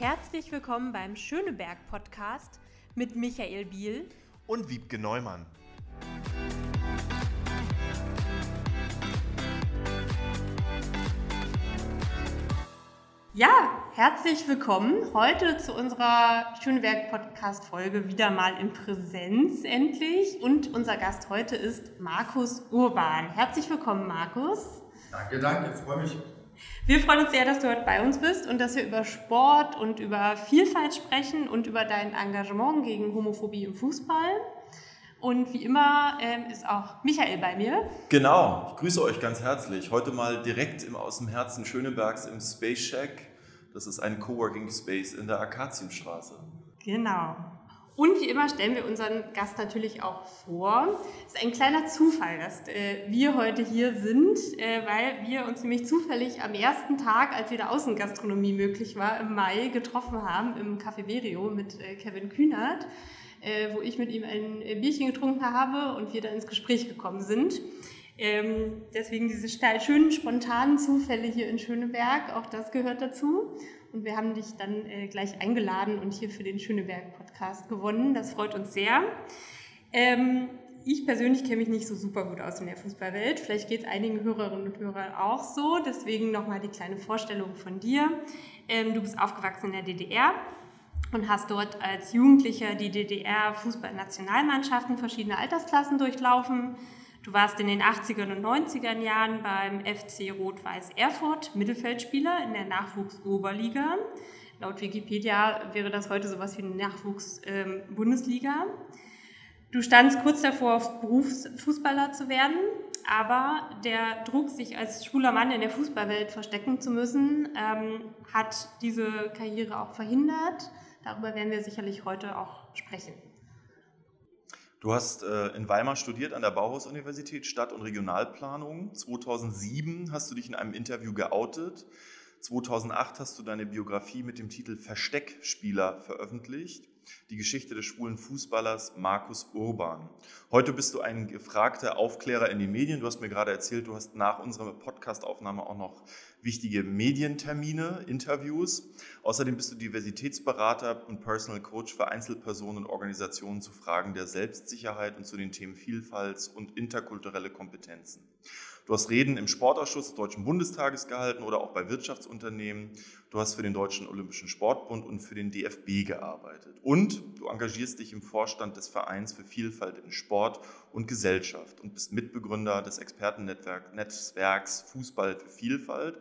Herzlich willkommen beim Schöneberg Podcast mit Michael Biel und Wiebke Neumann. Ja, herzlich willkommen heute zu unserer Schöneberg Podcast Folge wieder mal in Präsenz endlich und unser Gast heute ist Markus Urban. Herzlich willkommen, Markus. Danke, danke, freue mich. Wir freuen uns sehr, dass du heute bei uns bist und dass wir über Sport und über Vielfalt sprechen und über dein Engagement gegen Homophobie im Fußball. Und wie immer ähm, ist auch Michael bei mir. Genau, ich grüße euch ganz herzlich. Heute mal direkt im, aus dem Herzen Schönebergs im Space Shack. Das ist ein Coworking Space in der Akazienstraße. Genau. Und wie immer stellen wir unseren Gast natürlich auch vor. Es ist ein kleiner Zufall, dass äh, wir heute hier sind, äh, weil wir uns nämlich zufällig am ersten Tag, als wieder Außengastronomie möglich war, im Mai getroffen haben im Café Verio mit äh, Kevin Kühnert wo ich mit ihm ein Bierchen getrunken habe und wir dann ins Gespräch gekommen sind. Ähm, deswegen diese schönen, spontanen Zufälle hier in Schöneberg, auch das gehört dazu. Und wir haben dich dann äh, gleich eingeladen und hier für den Schöneberg-Podcast gewonnen. Das freut uns sehr. Ähm, ich persönlich kenne mich nicht so super gut aus in der Fußballwelt. Vielleicht geht es einigen Hörerinnen und Hörern auch so. Deswegen nochmal die kleine Vorstellung von dir. Ähm, du bist aufgewachsen in der DDR, und hast dort als Jugendlicher die DDR-Fußballnationalmannschaften verschiedener Altersklassen durchlaufen. Du warst in den 80er und 90er Jahren beim FC Rot-Weiß Erfurt Mittelfeldspieler in der Nachwuchs-Oberliga. Laut Wikipedia wäre das heute sowas wie eine Nachwuchs-Bundesliga. Ähm, du standst kurz davor, Berufsfußballer zu werden, aber der Druck, sich als schwuler Mann in der Fußballwelt verstecken zu müssen, ähm, hat diese Karriere auch verhindert. Darüber werden wir sicherlich heute auch sprechen. Du hast äh, in Weimar studiert an der Bauhaus-Universität Stadt- und Regionalplanung. 2007 hast du dich in einem Interview geoutet. 2008 hast du deine Biografie mit dem Titel Versteckspieler veröffentlicht die Geschichte des schwulen Fußballers Markus Urban. Heute bist du ein gefragter Aufklärer in den Medien. Du hast mir gerade erzählt, du hast nach unserer Podcastaufnahme auch noch wichtige Medientermine, Interviews. Außerdem bist du Diversitätsberater und Personal Coach für Einzelpersonen und Organisationen zu Fragen der Selbstsicherheit und zu den Themen Vielfalt und interkulturelle Kompetenzen. Du hast Reden im Sportausschuss des Deutschen Bundestages gehalten oder auch bei Wirtschaftsunternehmen. Du hast für den Deutschen Olympischen Sportbund und für den DFB gearbeitet. Und du engagierst dich im Vorstand des Vereins für Vielfalt in Sport und Gesellschaft und bist Mitbegründer des Expertennetzwerks Fußball für Vielfalt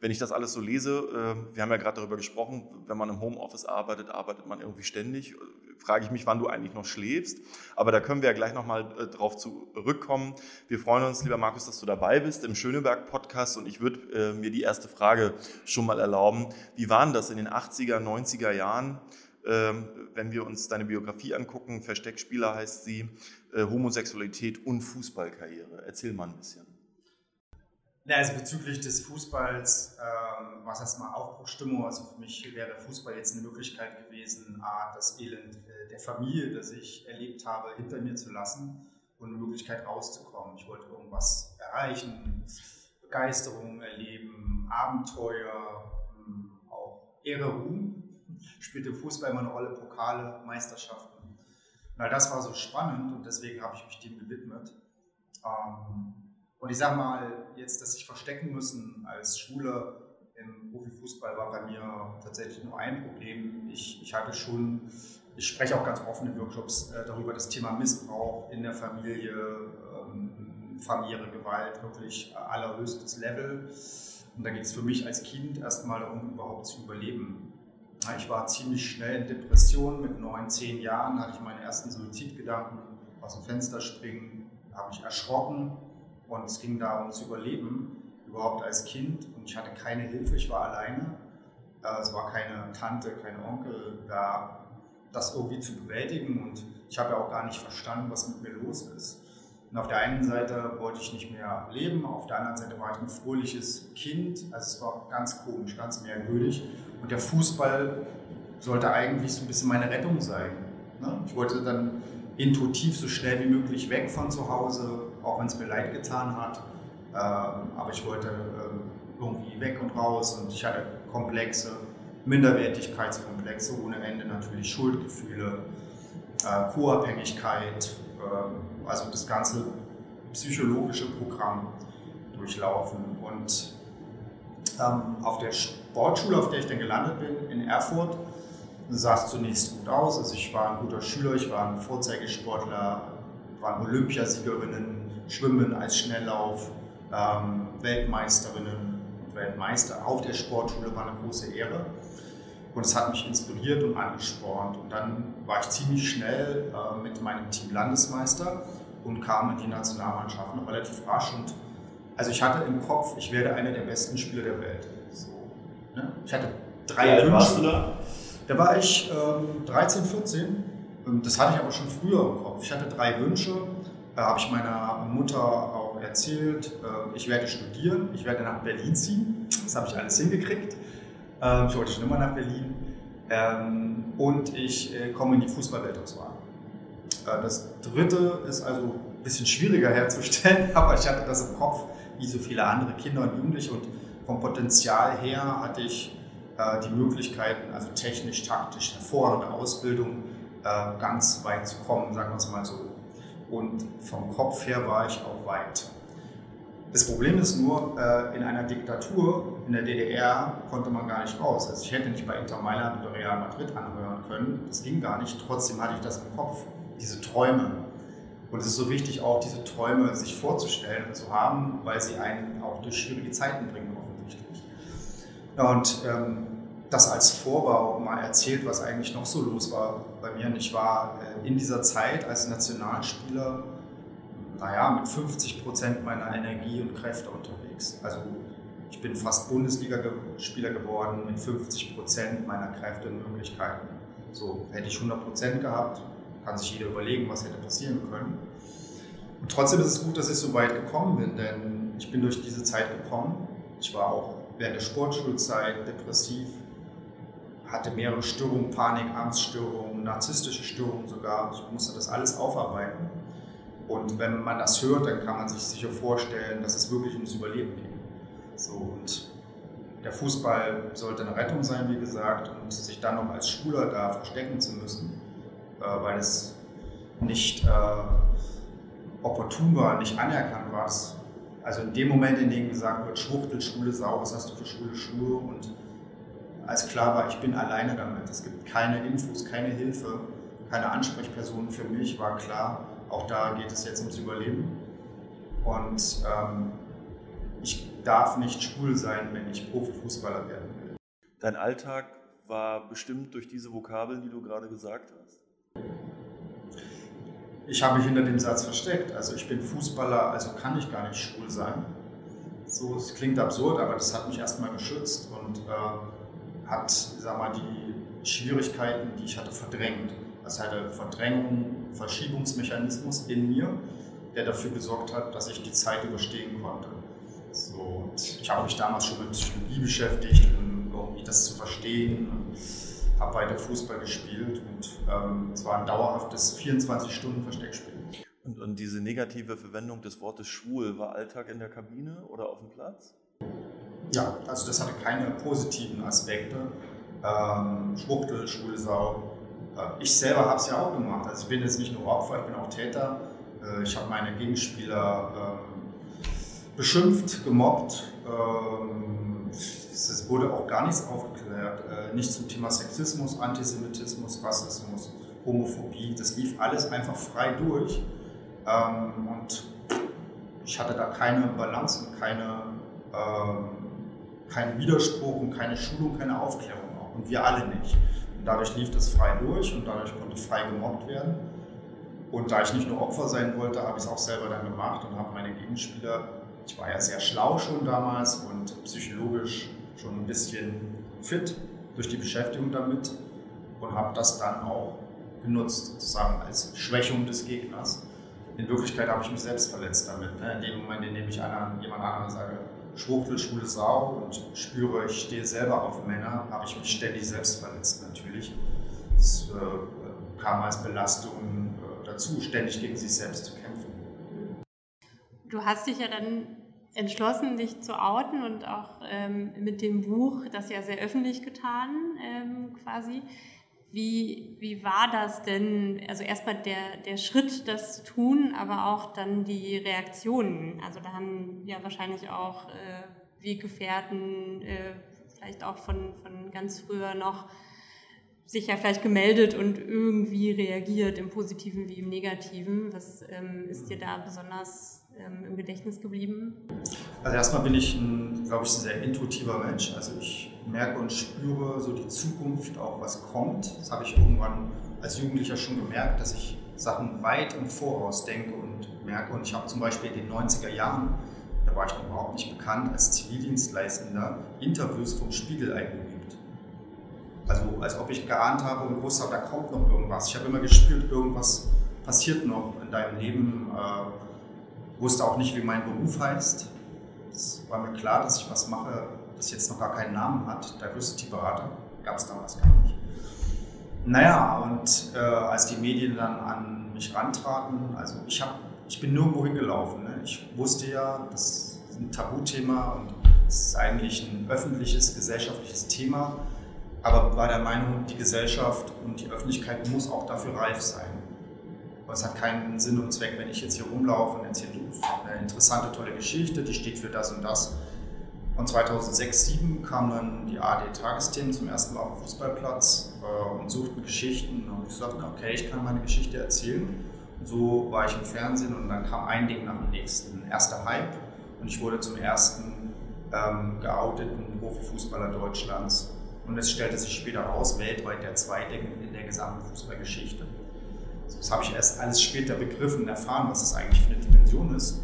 wenn ich das alles so lese, äh, wir haben ja gerade darüber gesprochen, wenn man im Homeoffice arbeitet, arbeitet man irgendwie ständig. Frage ich mich, wann du eigentlich noch schläfst. Aber da können wir ja gleich nochmal äh, drauf zurückkommen. Wir freuen uns, lieber Markus, dass du dabei bist im Schöneberg-Podcast. Und ich würde äh, mir die erste Frage schon mal erlauben. Wie waren das in den 80er, 90er Jahren? Ähm, wenn wir uns deine Biografie angucken, Versteckspieler heißt sie, Homosexualität und Fußballkarriere. Erzähl mal ein bisschen. Ja, also bezüglich des Fußballs ähm, war es erstmal Aufbruchstimmung. Also für mich wäre Fußball jetzt eine Möglichkeit gewesen, A, das Elend äh, der Familie, das ich erlebt habe, hinter mir zu lassen und eine Möglichkeit rauszukommen. Ich wollte irgendwas erreichen, Begeisterung erleben, Abenteuer, ähm, auch Ehre, Ruhm. Spielte Fußball immer eine Rolle, Pokale, Meisterschaften. Weil das war so spannend und deswegen habe ich mich dem gewidmet. Ähm, und ich sage mal, jetzt, dass sich verstecken müssen als Schwule im Profifußball war bei mir tatsächlich nur ein Problem. Ich, ich hatte schon, ich spreche auch ganz offen in Workshops äh, darüber, das Thema Missbrauch in der Familie, ähm, familiäre Gewalt, wirklich allerhöchstes Level. Und da geht es für mich als Kind erstmal darum, überhaupt zu überleben. Ich war ziemlich schnell in Depression. Mit neun, zehn Jahren hatte ich meine ersten Suizidgedanken, aus dem Fenster springen, habe mich erschrocken, und es ging darum zu überleben, überhaupt als Kind. Und ich hatte keine Hilfe, ich war alleine. Äh, es war keine Tante, kein Onkel da, das irgendwie zu bewältigen. Und ich habe ja auch gar nicht verstanden, was mit mir los ist. Und auf der einen Seite wollte ich nicht mehr leben, auf der anderen Seite war ich ein fröhliches Kind. Also es war ganz komisch, ganz merkwürdig. Und der Fußball sollte eigentlich so ein bisschen meine Rettung sein. Ne? Ich wollte dann intuitiv so schnell wie möglich weg von zu Hause, auch wenn es mir leid getan hat. Ähm, aber ich wollte ähm, irgendwie weg und raus und ich hatte Komplexe. Minderwertigkeitskomplexe ohne Ende, natürlich Schuldgefühle, äh, Co-Abhängigkeit, äh, also das ganze psychologische Programm durchlaufen. Und ähm, auf der Sportschule, auf der ich dann gelandet bin, in Erfurt, sah es zunächst gut aus. Also ich war ein guter Schüler, ich war ein Vorzeigesportler, waren Olympiasiegerinnen, Schwimmen als Schnelllauf, ähm, Weltmeisterinnen und Weltmeister auf der Sportschule war eine große Ehre. Und es hat mich inspiriert und angespornt. Und dann war ich ziemlich schnell äh, mit meinem Team Landesmeister und kam in die Nationalmannschaft noch relativ rasch. Und also ich hatte im Kopf, ich werde einer der besten Spieler der Welt. So, ne? Ich hatte drei Wie alt warst du da? Da war ich ähm, 13, 14. Ähm, Das hatte ich aber schon früher im Kopf. Ich hatte drei Wünsche. Da habe ich meiner Mutter auch erzählt, äh, ich werde studieren, ich werde nach Berlin ziehen. Das habe ich alles hingekriegt. Ähm, Ich wollte schon immer nach Berlin. Ähm, Und ich äh, komme in die Fußballweltauswahl. Äh, Das dritte ist also ein bisschen schwieriger herzustellen, aber ich hatte das im Kopf, wie so viele andere Kinder und Jugendliche. Und vom Potenzial her hatte ich äh, die Möglichkeiten, also technisch, taktisch, hervorragende Ausbildung, äh, ganz weit zu kommen, sagen wir es mal so. Und vom Kopf her war ich auch weit. Das Problem ist nur, äh, in einer Diktatur in der DDR konnte man gar nicht raus. Also ich hätte nicht bei Inter Mailand oder Real Madrid anhören können. Das ging gar nicht. Trotzdem hatte ich das im Kopf, diese Träume. Und es ist so wichtig, auch diese Träume sich vorzustellen und zu haben, weil sie einen auch durch schwierige Zeiten bringen, offensichtlich. Und ähm, das als Vorbau mal erzählt, was eigentlich noch so los war bei mir. Und ich war äh, in dieser Zeit als Nationalspieler, naja, mit 50 Prozent meiner Energie und Kräfte unterwegs. Also ich bin fast Bundesligaspieler geworden mit 50 Prozent meiner Kräfte und Möglichkeiten. So hätte ich 100 Prozent gehabt, kann sich jeder überlegen, was hätte passieren können. Und trotzdem ist es gut, dass ich so weit gekommen bin, denn ich bin durch diese Zeit gekommen. Ich war auch während der Sportschulzeit depressiv, hatte mehrere Störungen, Panik, Angststörungen, narzisstische Störungen sogar. Ich musste das alles aufarbeiten. Und wenn man das hört, dann kann man sich sicher vorstellen, dass es wirklich ums Überleben geht. So, und der Fußball sollte eine Rettung sein, wie gesagt, und sich dann noch als Schwuler da verstecken zu müssen, äh, weil es nicht äh, opportun war, nicht anerkannt war. Also in dem Moment, in dem gesagt wird, Schwuchtel, schwule Sau, was hast du für schwule Schuhe? Und als klar war, ich bin alleine damit. Es gibt keine Infos, keine Hilfe, keine Ansprechpersonen für mich, war klar, auch da geht es jetzt ums Überleben. Und ähm, ich darf nicht schwul sein, wenn ich Profifußballer werden will. Dein Alltag war bestimmt durch diese Vokabeln, die du gerade gesagt hast. Ich habe mich hinter dem Satz versteckt. Also ich bin Fußballer, also kann ich gar nicht schwul sein. So, es klingt absurd, aber das hat mich erstmal geschützt und äh, hat, sag mal, die Schwierigkeiten, die ich hatte, verdrängt. Das hatte Verdrängung, Verschiebungsmechanismus in mir, der dafür gesorgt hat, dass ich die Zeit überstehen konnte. So, und ich habe mich damals schon mit Psychologie beschäftigt, um irgendwie das zu verstehen. Habe weiter Fußball gespielt und ähm, es war ein dauerhaftes 24-Stunden-Versteckspiel. Und, und diese negative Verwendung des Wortes schwul war Alltag in der Kabine oder auf dem Platz? Ja, also das hatte keine positiven Aspekte. Ähm, Schwuchtel, schwule. Äh, ich selber habe es ja auch gemacht. Also ich bin jetzt nicht nur Opfer, ich bin auch Täter. Äh, ich habe meine Gegenspieler ähm, beschimpft, gemobbt. Ähm, es wurde auch gar nichts aufgeklärt. Äh, nicht zum Thema Sexismus, Antisemitismus, Rassismus, Homophobie. Das lief alles einfach frei durch. Ähm, und ich hatte da keine Balance und keine, ähm, keinen Widerspruch und keine Schulung, keine Aufklärung auch. Und wir alle nicht. Und dadurch lief das frei durch und dadurch konnte frei gemobbt werden. Und da ich nicht nur Opfer sein wollte, habe ich es auch selber dann gemacht und habe meine Gegenspieler, ich war ja sehr schlau schon damals und psychologisch schon ein bisschen fit durch die Beschäftigung damit und habe das dann auch genutzt, sozusagen als Schwächung des Gegners. In Wirklichkeit habe ich mich selbst verletzt damit. Ne? In dem Moment, in dem ich jemand anderem sage, Schwuchtel, schwule Sau und spüre, ich stehe selber auf Männer, habe ich mich ständig selbst verletzt natürlich. Das äh, kam als Belastung äh, dazu, ständig gegen sich selbst zu kämpfen. Du hast dich ja dann entschlossen, dich zu outen und auch ähm, mit dem Buch das ja sehr öffentlich getan, ähm, quasi. Wie, wie war das denn? Also erstmal der, der Schritt, das zu tun, aber auch dann die Reaktionen. Also da haben ja wahrscheinlich auch äh, Weggefährten, äh, vielleicht auch von, von ganz früher noch, sich ja vielleicht gemeldet und irgendwie reagiert, im Positiven wie im Negativen. Was ähm, ist dir da besonders ähm, im Gedächtnis geblieben? Also erstmal bin ich ein, glaube ich, ein sehr intuitiver Mensch. Also ich merke und spüre so die Zukunft, auch was kommt. Das habe ich irgendwann als Jugendlicher schon gemerkt, dass ich Sachen weit im Voraus denke und merke. Und ich habe zum Beispiel in den 90er Jahren, da war ich noch überhaupt nicht bekannt, als Zivildienstleistender Interviews vom Spiegel eingeübt. Also als ob ich geahnt habe und gewusst habe, da kommt noch irgendwas. Ich habe immer gespürt, irgendwas passiert noch in deinem Leben. Äh, wusste auch nicht, wie mein Beruf heißt. Es war mir klar, dass ich was mache, das jetzt noch gar keinen Namen hat. Diversity-Berater gab es damals gar nicht. Naja, und äh, als die Medien dann an mich rantraten, also ich, hab, ich bin nirgendwo hingelaufen. Ne? Ich wusste ja, das ist ein Tabuthema und es ist eigentlich ein öffentliches, gesellschaftliches Thema, aber war der Meinung, die Gesellschaft und die Öffentlichkeit muss auch dafür reif sein. Aber es hat keinen Sinn und Zweck, wenn ich jetzt hier rumlaufe und erzähle, eine interessante, tolle Geschichte, die steht für das und das. Und 2006, 2007 kamen dann die AD-Tagesthemen zum ersten Mal auf den Fußballplatz äh, und suchten Geschichten. Und ich sagte, okay, ich kann meine Geschichte erzählen. Und so war ich im Fernsehen und dann kam ein Ding nach dem nächsten. Erster Hype und ich wurde zum ersten ähm, geouteten Profifußballer Deutschlands. Und es stellte sich später raus, weltweit der zweite in der gesamten Fußballgeschichte. Das habe ich erst alles später begriffen und erfahren, was das eigentlich für eine Dimension ist.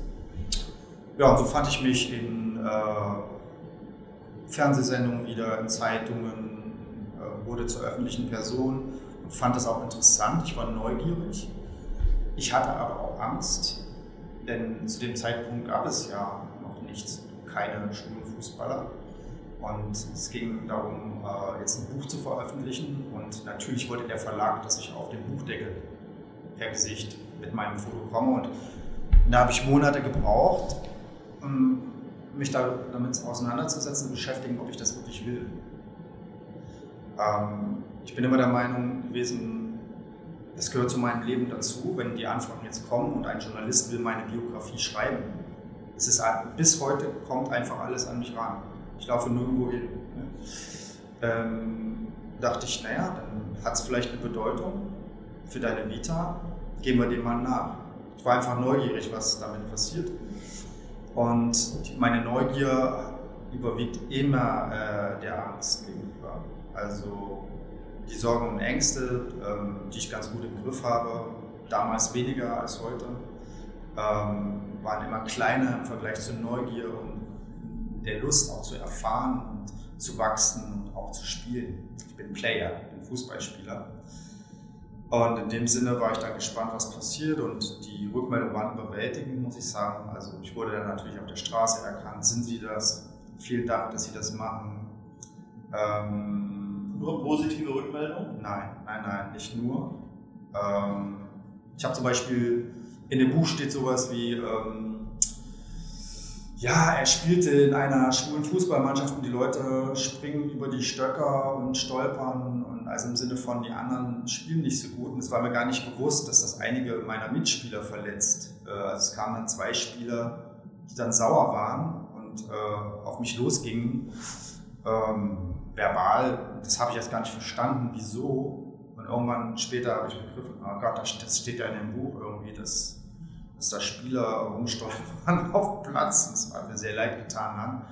Ja, und so fand ich mich in äh, Fernsehsendungen wieder, in Zeitungen, äh, wurde zur öffentlichen Person und fand das auch interessant. Ich war neugierig. Ich hatte aber auch Angst, denn zu dem Zeitpunkt gab es ja noch nichts, keine schwulen Fußballer. Und es ging darum, äh, jetzt ein Buch zu veröffentlichen. Und natürlich wollte der Verlag, dass ich auf dem Buchdeckel per Gesicht mit meinem Foto komme. Und da habe ich Monate gebraucht, um mich da, damit auseinanderzusetzen und beschäftigen, ob ich das wirklich will. Ähm, ich bin immer der Meinung gewesen, es gehört zu meinem Leben dazu, wenn die Anfragen jetzt kommen und ein Journalist will meine Biografie schreiben. Es ist, bis heute kommt einfach alles an mich ran. Ich laufe nirgendwo hin. Ne? Ähm, dachte ich, naja, dann hat es vielleicht eine Bedeutung für deine Vita, gehen wir dem mal nach. Ich war einfach neugierig, was damit passiert. Und meine Neugier überwiegt immer äh, der Angst gegenüber. Also die Sorgen und Ängste, ähm, die ich ganz gut im Griff habe, damals weniger als heute, ähm, waren immer kleiner im Vergleich zur Neugier und der Lust auch zu erfahren und zu wachsen und auch zu spielen. Ich bin Player, ich bin Fußballspieler. Und in dem Sinne war ich dann gespannt, was passiert und die Rückmeldungen waren überwältigend, muss ich sagen. Also ich wurde dann natürlich auf der Straße erkannt, sind Sie das? Vielen Dank, dass Sie das machen. Ähm, nur positive Rückmeldungen? Nein, nein, nein, nicht nur. Ähm, ich habe zum Beispiel, in dem Buch steht sowas wie, ähm, ja, er spielte in einer schwulen Fußballmannschaft und die Leute springen über die Stöcker und stolpern also im Sinne von, die anderen spielen nicht so gut. Und es war mir gar nicht bewusst, dass das einige meiner Mitspieler verletzt. Äh, also es kamen dann zwei Spieler, die dann sauer waren und äh, auf mich losgingen, ähm, verbal. Das habe ich erst gar nicht verstanden, wieso. Und irgendwann später habe ich begriffen, oh Gott, das steht ja in dem Buch irgendwie, dass dass da Spieler rumstolpern auf Platz. Das war mir sehr leid getan haben.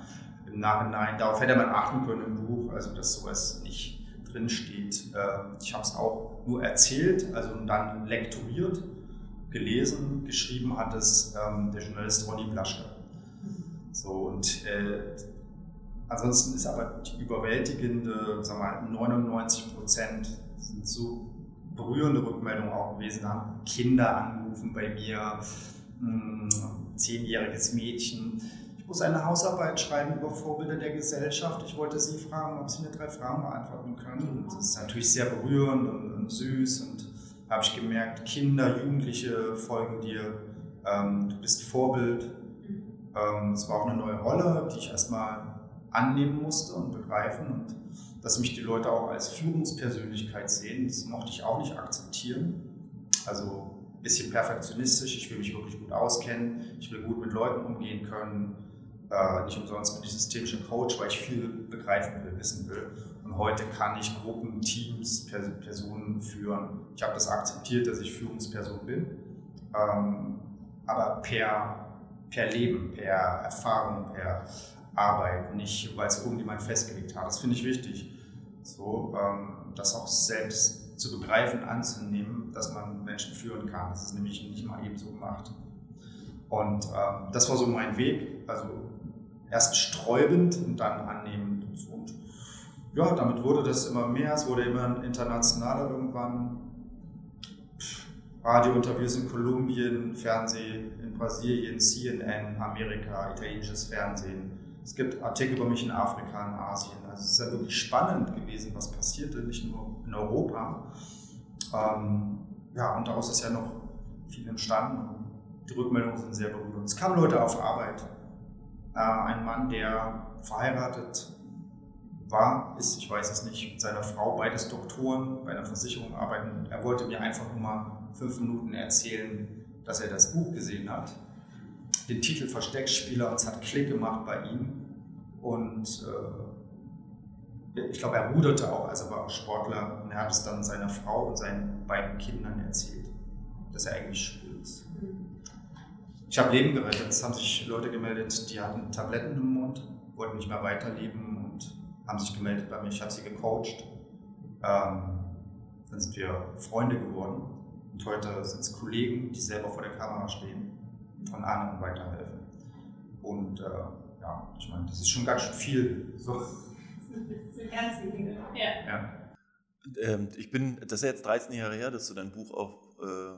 Im Nachhinein, darauf hätte man achten können im Buch, also dass sowas nicht drin steht. Ähm, ich habe es auch nur erzählt, also dann lektoriert, gelesen, geschrieben hat es ähm, der Journalist Ronny Blaschke. So, und äh, ansonsten ist aber die überwältigende, sagen wir mal, 99 Prozent sind so berührende Rückmeldungen auch gewesen haben. Kinder anrufen bei mir, ein hm, zehnjähriges Mädchen. Ich muss eine Hausarbeit schreiben über Vorbilder der Gesellschaft. Ich wollte Sie fragen, ob Sie mir drei Fragen beantworten können. Und das ist natürlich sehr berührend und, und süß. Und da habe ich gemerkt, Kinder, Jugendliche folgen dir. Ähm, du bist Vorbild. Ähm, es war auch eine neue Rolle, die ich erstmal annehmen musste und begreifen und dass mich die Leute auch als Führungspersönlichkeit sehen, das mochte ich auch nicht akzeptieren. Also ein bisschen perfektionistisch, ich will mich wirklich gut auskennen, ich will gut mit Leuten umgehen können. Äh, nicht umsonst bin ich systemischer Coach, weil ich viel begreifen will, wissen will. Und heute kann ich Gruppen, Teams, Personen führen. Ich habe das akzeptiert, dass ich Führungsperson bin. Ähm, aber per, per Leben, per Erfahrung, per Arbeit, nicht weil es irgendjemand festgelegt hat. Das finde ich wichtig. So, ähm, das auch selbst zu begreifen, anzunehmen, dass man Menschen führen kann. Das ist nämlich nicht mal eben so gemacht. Und ähm, das war so mein Weg. Also erst sträubend und dann annehmend. Und ja, damit wurde das immer mehr. Es wurde immer internationaler irgendwann. Radiointerviews in Kolumbien, Fernsehen in Brasilien, CNN, Amerika, italienisches Fernsehen. Es gibt Artikel über mich in Afrika, in Asien. Also es ist ja wirklich spannend gewesen, was passierte, nicht nur in Europa. Ähm, ja, und daraus ist ja noch viel entstanden. Die Rückmeldungen sind sehr berührend. Es kamen Leute auf Arbeit. Ein Mann, der verheiratet war, ist, ich weiß es nicht, mit seiner Frau, beides Doktoren bei einer Versicherung arbeiten. Er wollte mir einfach nur mal fünf Minuten erzählen, dass er das Buch gesehen hat. Den Titel Versteckspieler und es hat Klick gemacht bei ihm. Und äh, ich glaube, er ruderte auch, also war auch Sportler. Und er hat es dann seiner Frau und seinen beiden Kindern erzählt, dass er eigentlich schwul ist. Ich habe Leben gerettet. Es haben sich Leute gemeldet, die hatten Tabletten im Mund, wollten nicht mehr weiterleben und haben sich gemeldet bei mir. Ich habe sie gecoacht. Ähm, dann sind wir Freunde geworden. Und heute sind es Kollegen, die selber vor der Kamera stehen und anderen weiterhelfen. Und äh, ja, ich meine, das ist schon ganz schön viel. So. Das ist ganz viel. Ja. ja. Ähm, ich bin, das ist ja jetzt 13 Jahre her, dass du dein Buch auf, äh,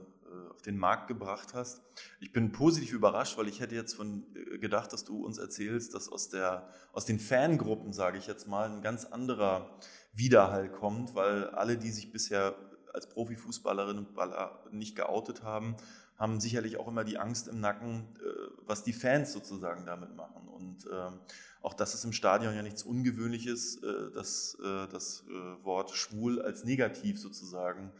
auf den Markt gebracht hast. Ich bin positiv überrascht, weil ich hätte jetzt von äh, gedacht, dass du uns erzählst, dass aus, der, aus den Fangruppen, sage ich jetzt mal, ein ganz anderer Widerhall kommt, weil alle, die sich bisher als Profifußballerinnen und Baller nicht geoutet haben, haben sicherlich auch immer die Angst im Nacken, äh, was die Fans sozusagen damit machen. Und ähm, auch das ist im Stadion ja nichts Ungewöhnliches, äh, dass äh, das Wort schwul als negativ sozusagen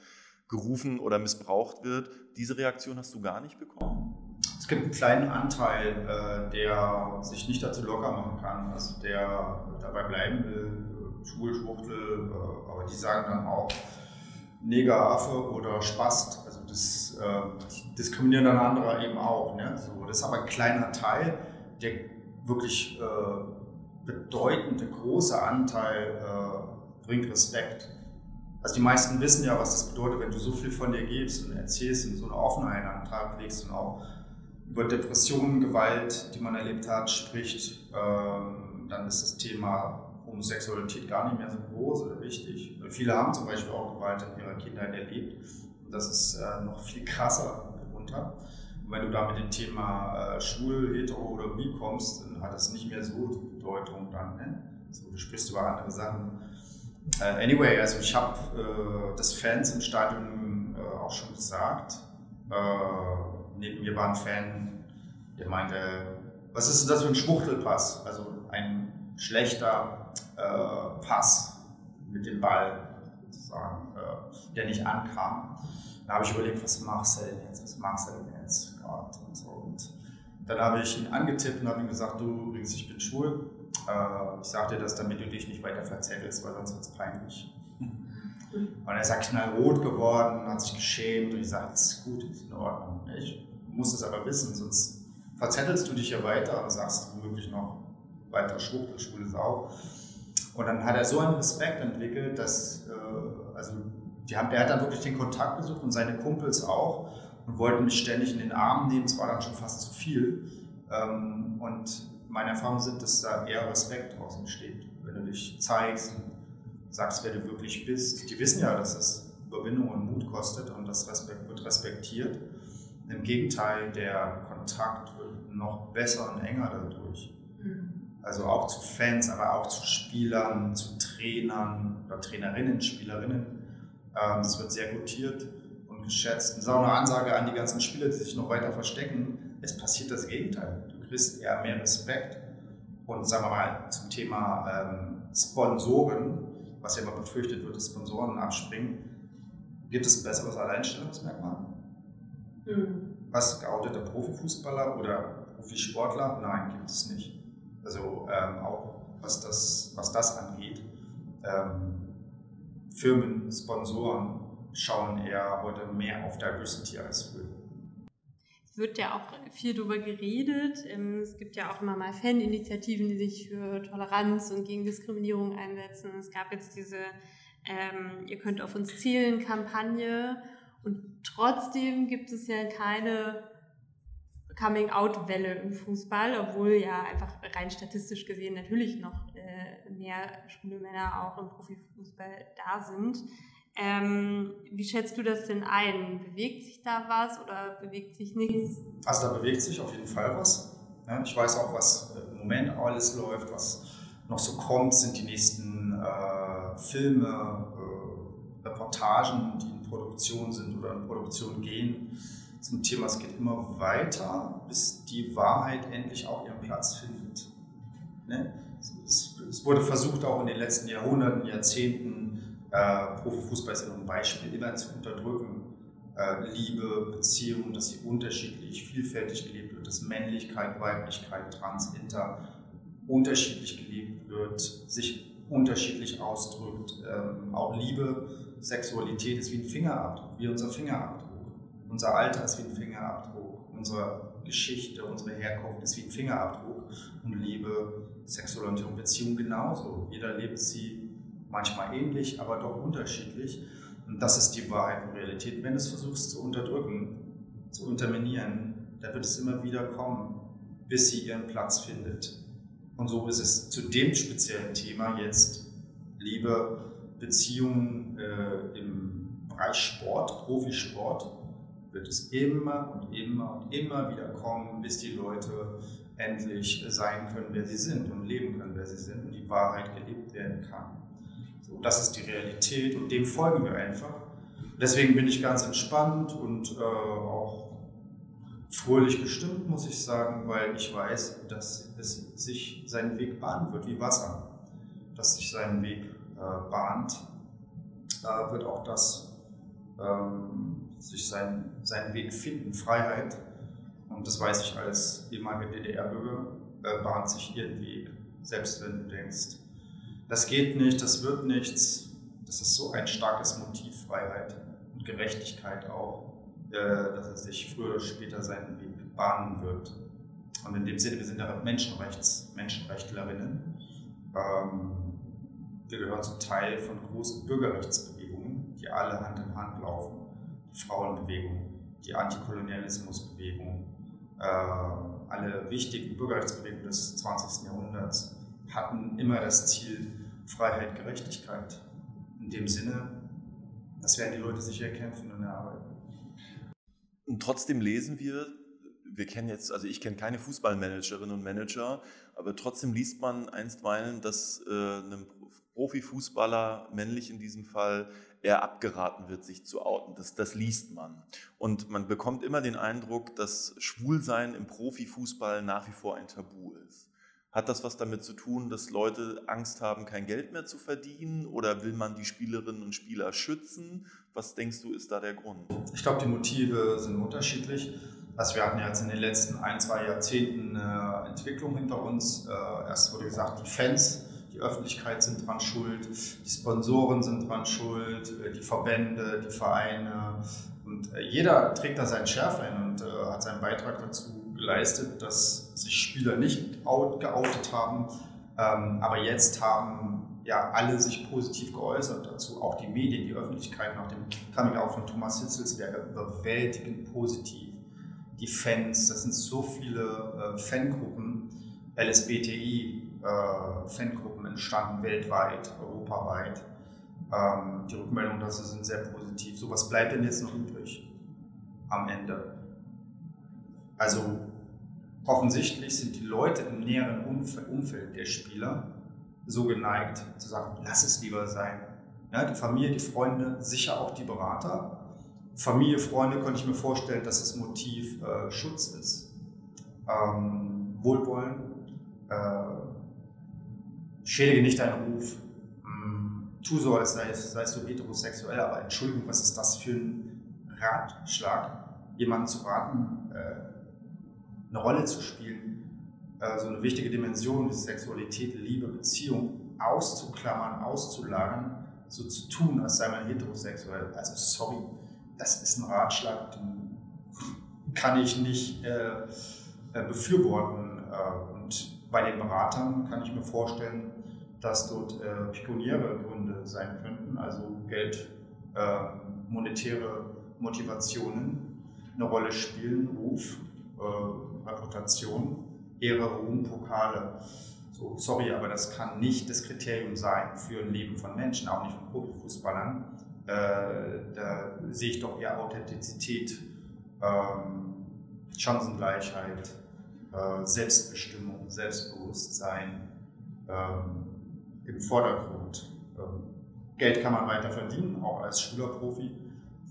gerufen oder missbraucht wird. Diese Reaktion hast du gar nicht bekommen? Es gibt einen kleinen Anteil, der sich nicht dazu locker machen kann, also der dabei bleiben will, schwul, Schwuchtel, aber die sagen dann auch, Negeraffe oder Spast. Also das äh, diskriminieren dann andere eben auch. Ne? So, das ist aber ein kleiner Teil, der wirklich äh, bedeutende, große Anteil äh, bringt Respekt. Also die meisten wissen ja, was das bedeutet, wenn du so viel von dir gibst und erzählst und so eine Offenheit an den Tag legst und auch über Depressionen, Gewalt, die man erlebt hat, spricht, ähm, dann ist das Thema Homosexualität gar nicht mehr so groß oder wichtig. Viele haben zum Beispiel auch Gewalt in ihrer Kindheit erlebt. Und das ist äh, noch viel krasser darunter. Und wenn du da mit dem Thema äh, schwul, hetero oder bi kommst, dann hat das nicht mehr so die Bedeutung dann. Ne? So, du sprichst über andere Sachen. Äh, anyway, also ich habe äh, das Fans im Stadion äh, auch schon gesagt. Äh, neben mir war ein Fan, der meinte, was ist denn das für ein Schwuchtelpass? Also ein schlechter äh, Pass mit dem Ball sozusagen, äh, der nicht ankam. Da habe ich überlegt, was machst du denn jetzt? Was machst du denn jetzt? Und, so. und dann habe ich ihn angetippt und habe ihm gesagt, du übrigens, ich bin schwul. Äh, ich sage dir das, damit du dich nicht weiter verzettelst, weil sonst wird es peinlich. Und er ist ja knallrot geworden, hat sich geschämt und ich sage, das ist gut, ist in Ordnung. Ich muss es aber wissen, sonst verzettelst du dich ja weiter und sagst womöglich noch weiter Schwuchtel, schwule Sau. Und dann hat er so einen Respekt entwickelt, dass, äh, also die haben, der hat dann wirklich den Kontakt gesucht und seine Kumpels auch und wollten mich ständig in den Arm nehmen. Es war dann schon fast zu viel. Ähm, und meine Erfahrungen sind, dass da eher Respekt draußen entsteht, wenn du dich zeigst und sagst, wer du wirklich bist. Die wissen ja, dass es Überwindung und Mut kostet und das Respekt wird respektiert. Im Gegenteil, der Kontakt wird noch besser und enger dadurch. Mhm. Also auch zu Fans, aber auch zu Spielern, zu Trainern oder Trainerinnen, Spielerinnen. Ähm, das wird sehr gutiert und geschätzt. Das ist auch eine Ansage an die ganzen Spieler, die sich noch weiter verstecken. Es passiert das Gegenteil. Bist, eher mehr Respekt. Und sagen wir mal zum Thema ähm, Sponsoren, was ja immer befürchtet wird, dass Sponsoren abspringen, gibt es ein besseres Alleinstellungsmerkmal? Mhm. Was geouteter Profifußballer oder Profisportler? Nein, gibt es nicht. Also ähm, auch was das, was das angeht. Ähm, Firmen, Sponsoren schauen eher heute mehr auf Diversity als früher. Es wird ja auch viel darüber geredet. Ähm, es gibt ja auch immer mal Faninitiativen, die sich für Toleranz und gegen Diskriminierung einsetzen. Es gab jetzt diese ähm, Ihr könnt auf uns zielen Kampagne und trotzdem gibt es ja keine Coming-out-Welle im Fußball, obwohl ja einfach rein statistisch gesehen natürlich noch äh, mehr schwule Männer auch im Profifußball da sind. Ähm, wie schätzt du das denn ein? Bewegt sich da was oder bewegt sich nichts? Also da bewegt sich auf jeden Fall was. Ja, ich weiß auch, was im Moment alles läuft, was noch so kommt, sind die nächsten äh, Filme, äh, Reportagen, die in Produktion sind oder in Produktion gehen zum Thema, es geht immer weiter, bis die Wahrheit endlich auch ihren Platz findet. Ne? Es, es, wurde versucht, auch in den letzten Jahrhunderten, Jahrzehnten, äh, Profifußball ist ein Beispiel, immer zu unterdrücken. Äh, Liebe, Beziehungen, dass sie unterschiedlich, vielfältig gelebt wird, dass Männlichkeit, Weiblichkeit, Trans, Inter unterschiedlich gelebt wird, sich unterschiedlich ausdrückt. Ähm, auch Liebe, Sexualität ist wie ein Fingerabdruck, wie unser Fingerabdruck. Unser Alter ist wie ein Fingerabdruck, unsere Geschichte, unsere Herkunft ist wie ein Fingerabdruck und Liebe, Sexualität Beziehung genauso. Jeder lebt sie manchmal ähnlich, aber doch unterschiedlich. Und das ist die Wahrheit und Realität. Wenn du es versuchst zu unterdrücken, zu unterminieren, dann wird es immer wieder kommen, bis sie ihren Platz findet. Und so ist es zu dem speziellen Thema jetzt Liebe, Beziehungen äh, im Bereich Sport, Profisport wird es immer und immer und immer wieder kommen, bis die Leute endlich sein können, wer sie sind und leben können, wer sie sind und die Wahrheit gelebt werden kann. Das ist die Realität und dem folgen wir einfach. Deswegen bin ich ganz entspannt und äh, auch fröhlich gestimmt, muss ich sagen, weil ich weiß, dass es sich seinen Weg bahnen wird wie Wasser. Dass sich seinen Weg äh, bahnt, äh, wird auch das ähm, sich sein, seinen Weg finden, Freiheit. Und das weiß ich als ehemaliger DDR-Bürger, äh, bahnt sich ihren Weg. Selbst wenn du denkst, das geht nicht, das wird nichts. Das ist so ein starkes Motiv, Freiheit und Gerechtigkeit auch, äh, dass er sich früher oder später seinen Weg bahnen wird. Und in dem Sinne, wir sind ja Menschenrechts, Menschenrechtlerinnen. Ähm, wir gehören zum Teil von großen Bürgerrechtsbewegungen, die alle Hand in Hand laufen. Frauenbewegung, die Antikolonialismusbewegung, äh, alle wichtigen Bürgerrechtsbewegungen des 20. Jahrhunderts hatten immer das Ziel Freiheit, Gerechtigkeit. In dem Sinne, das werden die Leute sicher kämpfen und erarbeiten. Und trotzdem lesen wir, wir kennen jetzt, also ich kenne keine Fußballmanagerinnen und Manager, aber trotzdem liest man einstweilen, dass äh, einem Profifußballer, männlich in diesem Fall, eher abgeraten wird, sich zu outen. Das, das liest man. Und man bekommt immer den Eindruck, dass Schwulsein im Profifußball nach wie vor ein Tabu ist. Hat das was damit zu tun, dass Leute Angst haben, kein Geld mehr zu verdienen? Oder will man die Spielerinnen und Spieler schützen? Was denkst du, ist da der Grund? Ich glaube, die Motive sind unterschiedlich. Also wir hatten jetzt in den letzten ein, zwei Jahrzehnten eine Entwicklung hinter uns. Äh, erst wurde gesagt, die Fans die Öffentlichkeit sind dran schuld, die Sponsoren sind dran schuld, äh, die Verbände, die Vereine. Und äh, jeder trägt da seinen Schärflein und äh, hat seinen Beitrag dazu geleistet, dass sich Spieler nicht out, geoutet haben. Ähm, aber jetzt haben ja alle sich positiv geäußert dazu, auch die Medien, die Öffentlichkeit nach dem Coming Out von Thomas Hitzelsberger überwältigend positiv. Die Fans, das sind so viele äh, Fangruppen, LSBTI, äh, entstanden weltweit, europaweit. Ähm, die Rückmeldungen dazu sind sehr positiv. So, was bleibt denn jetzt noch übrig am Ende? Also offensichtlich sind die Leute im näheren Umfeld der Spieler so geneigt zu sagen, lass es lieber sein. Ja, die Familie, die Freunde, sicher auch die Berater. Familie, Freunde könnte ich mir vorstellen, dass das Motiv äh, Schutz ist. Ähm, Wohlwollen, äh, schädige nicht deinen Ruf, ähm, tu so, als seist, seist du heterosexuell, aber Entschuldigung, was ist das für ein Ratschlag, jemanden zu raten, äh, eine Rolle zu spielen, äh, so eine wichtige Dimension wie Sexualität, Liebe, Beziehung auszuklammern, auszulagern, so zu tun, als sei man heterosexuell. Also sorry, das ist ein Ratschlag, den kann ich nicht äh, äh befürworten. Äh, und bei den Beratern kann ich mir vorstellen, dass dort äh, pekuniäre Gründe sein könnten, also Geld, äh, monetäre Motivationen eine Rolle spielen, Ruf, äh, Reputation, Ehre, Ruhm, Pokale. So, sorry, aber das kann nicht das Kriterium sein für ein Leben von Menschen, auch nicht von Profifußballern. Äh, da sehe ich doch eher Authentizität, ähm, Chancengleichheit, äh, Selbstbestimmung, Selbstbewusstsein ähm, im Vordergrund. Ähm, Geld kann man weiter verdienen, auch als Schülerprofi.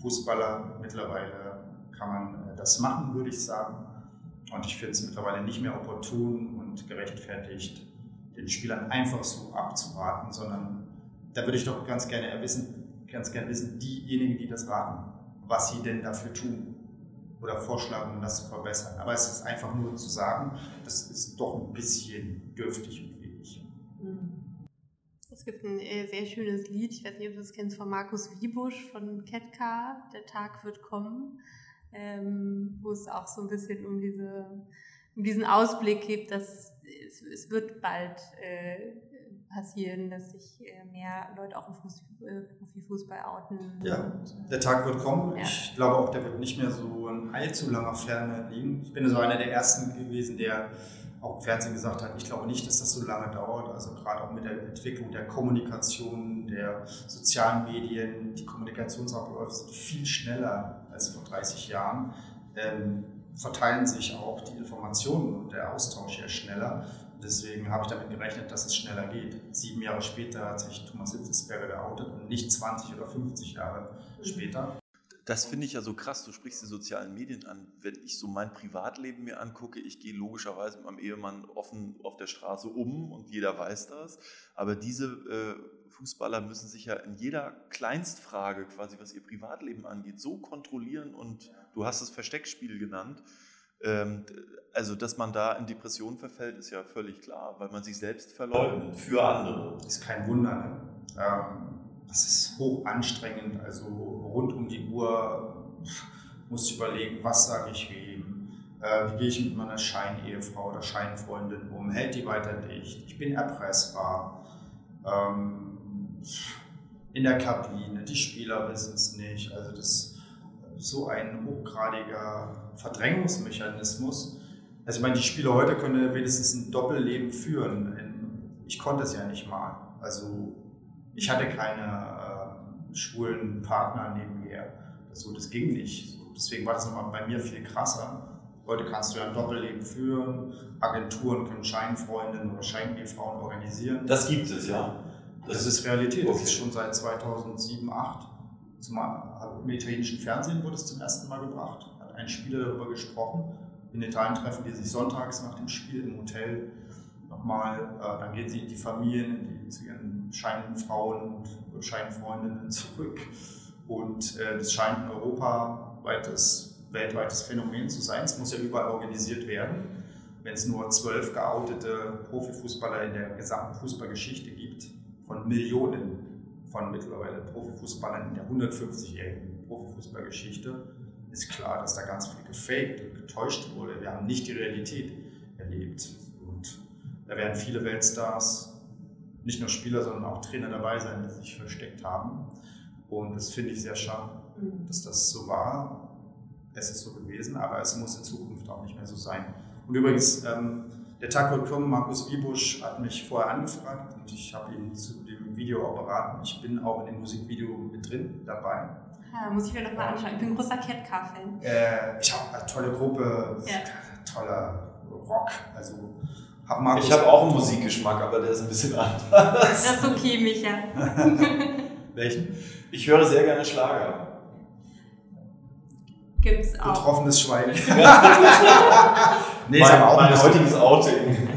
Fußballer mittlerweile kann man äh, das machen, würde ich sagen. Und ich finde es mittlerweile nicht mehr opportun und gerechtfertigt, den Spielern einfach so abzuraten, sondern da würde ich doch ganz gerne wissen, ganz gerne wissen, diejenigen, die das raten, was sie denn dafür tun oder vorschlagen, um das zu verbessern. Aber es ist einfach nur zu sagen, das ist doch ein bisschen dürftig und wenig. Es gibt ein äh, sehr schönes Lied, ich weiß nicht, ob du das kennst, von Markus Wiebusch von Ketka, Der Tag wird kommen, ähm, wo es auch so ein bisschen um, diese, um diesen Ausblick gibt, dass es, es wird bald äh, passieren, dass sich äh, mehr Leute auch im äh, Profifußball outen. Ja, und, der Tag wird kommen. Ja. Ich glaube auch, der wird nicht mehr so in allzu langer Ferne liegen. Ich bin so einer der Ersten gewesen, der auch im Fernsehen gesagt hat, ich glaube nicht, dass das so lange dauert. Also gerade auch mit der Entwicklung der Kommunikation, der sozialen Medien, die Kommunikationsabläufe sind viel schneller als vor 30 Jahren. Ähm, verteilen sich auch die Informationen und der Austausch ja schneller. Deswegen habe ich damit gerechnet, dass es schneller geht. Sieben Jahre später hat sich Thomas Hitzelsberger geoutet und nicht 20 oder 50 Jahre später. Das finde ich ja so krass. Du sprichst die sozialen Medien an. Wenn ich so mein Privatleben mir angucke, ich gehe logischerweise mit meinem Ehemann offen auf der Straße um und jeder weiß das. Aber diese äh, Fußballer müssen sich ja in jeder Kleinstfrage, quasi was ihr Privatleben angeht, so kontrollieren und du hast es Versteckspiel genannt. Ähm, also, dass man da in Depressionen verfällt, ist ja völlig klar, weil man sich selbst verleugnet für andere. Ist kein Wunder. Ne? Ähm, das ist hoch anstrengend. Also rund um die Uhr muss ich überlegen, was sage ich wem, äh, wie gehe ich mit meiner Scheinehefrau oder Scheinfreundin um, hält die weiter dicht, ich bin erpressbar. Ähm, in der Kabine, die Spieler wissen es nicht. Also das ist so ein hochgradiger Verdrängungsmechanismus. Also ich meine, die Spieler heute können wenigstens ein Doppelleben führen. Ich konnte es ja nicht mal. Also ich hatte keine äh, schwulen Partner neben mir. So, das ging nicht. So, deswegen war das nochmal bei mir viel krasser. Heute kannst du ja ein Doppelleben führen. Agenturen können Scheinfreundinnen oder Scheinehefrauen organisieren. Das gibt es, ja. Das, das ist Realität. Okay. Das ist schon seit 2007, 2008. Zum, Im italienischen Fernsehen wurde es zum ersten Mal gebracht. Hat ein Spieler darüber gesprochen. In Italien treffen die sich sonntags nach dem Spiel im Hotel nochmal. Äh, dann gehen sie in die Familien, in die, zu ihren scheinenden Frauen und Scheinfreundinnen zurück. Und äh, das scheint ein europaweites, weltweites Phänomen zu sein. Es muss ja überall organisiert werden. Wenn es nur zwölf geoutete Profifußballer in der gesamten Fußballgeschichte gibt, von Millionen von mittlerweile Profifußballern in der 150-jährigen Profifußballgeschichte, ist klar, dass da ganz viel gefaked und getäuscht wurde. Wir haben nicht die Realität erlebt. Da werden viele Weltstars, nicht nur Spieler, sondern auch Trainer dabei sein, die sich versteckt haben. Und das finde ich sehr schade, mhm. dass das so war. Es ist so gewesen, aber es muss in Zukunft auch nicht mehr so sein. Und übrigens, ähm, der Tag wird kommen, Markus Wiebusch hat mich vorher angefragt und ich habe ihn zu dem Video auch beraten. Ich bin auch in dem Musikvideo mit drin dabei. Ja, muss ich mir nochmal anschauen. Ich bin ein großer Catcar-Fan. Äh, ich habe eine tolle Gruppe, ja. toller Rock. Also, Markus ich habe auch einen Musikgeschmack, aber der ist ein bisschen anders. Das ist okay, Micha. Welchen? Ich höre sehr gerne Schlager. Gibt's auch. Betroffenes Schwein. nee, mein, auch mein heutiges Outing.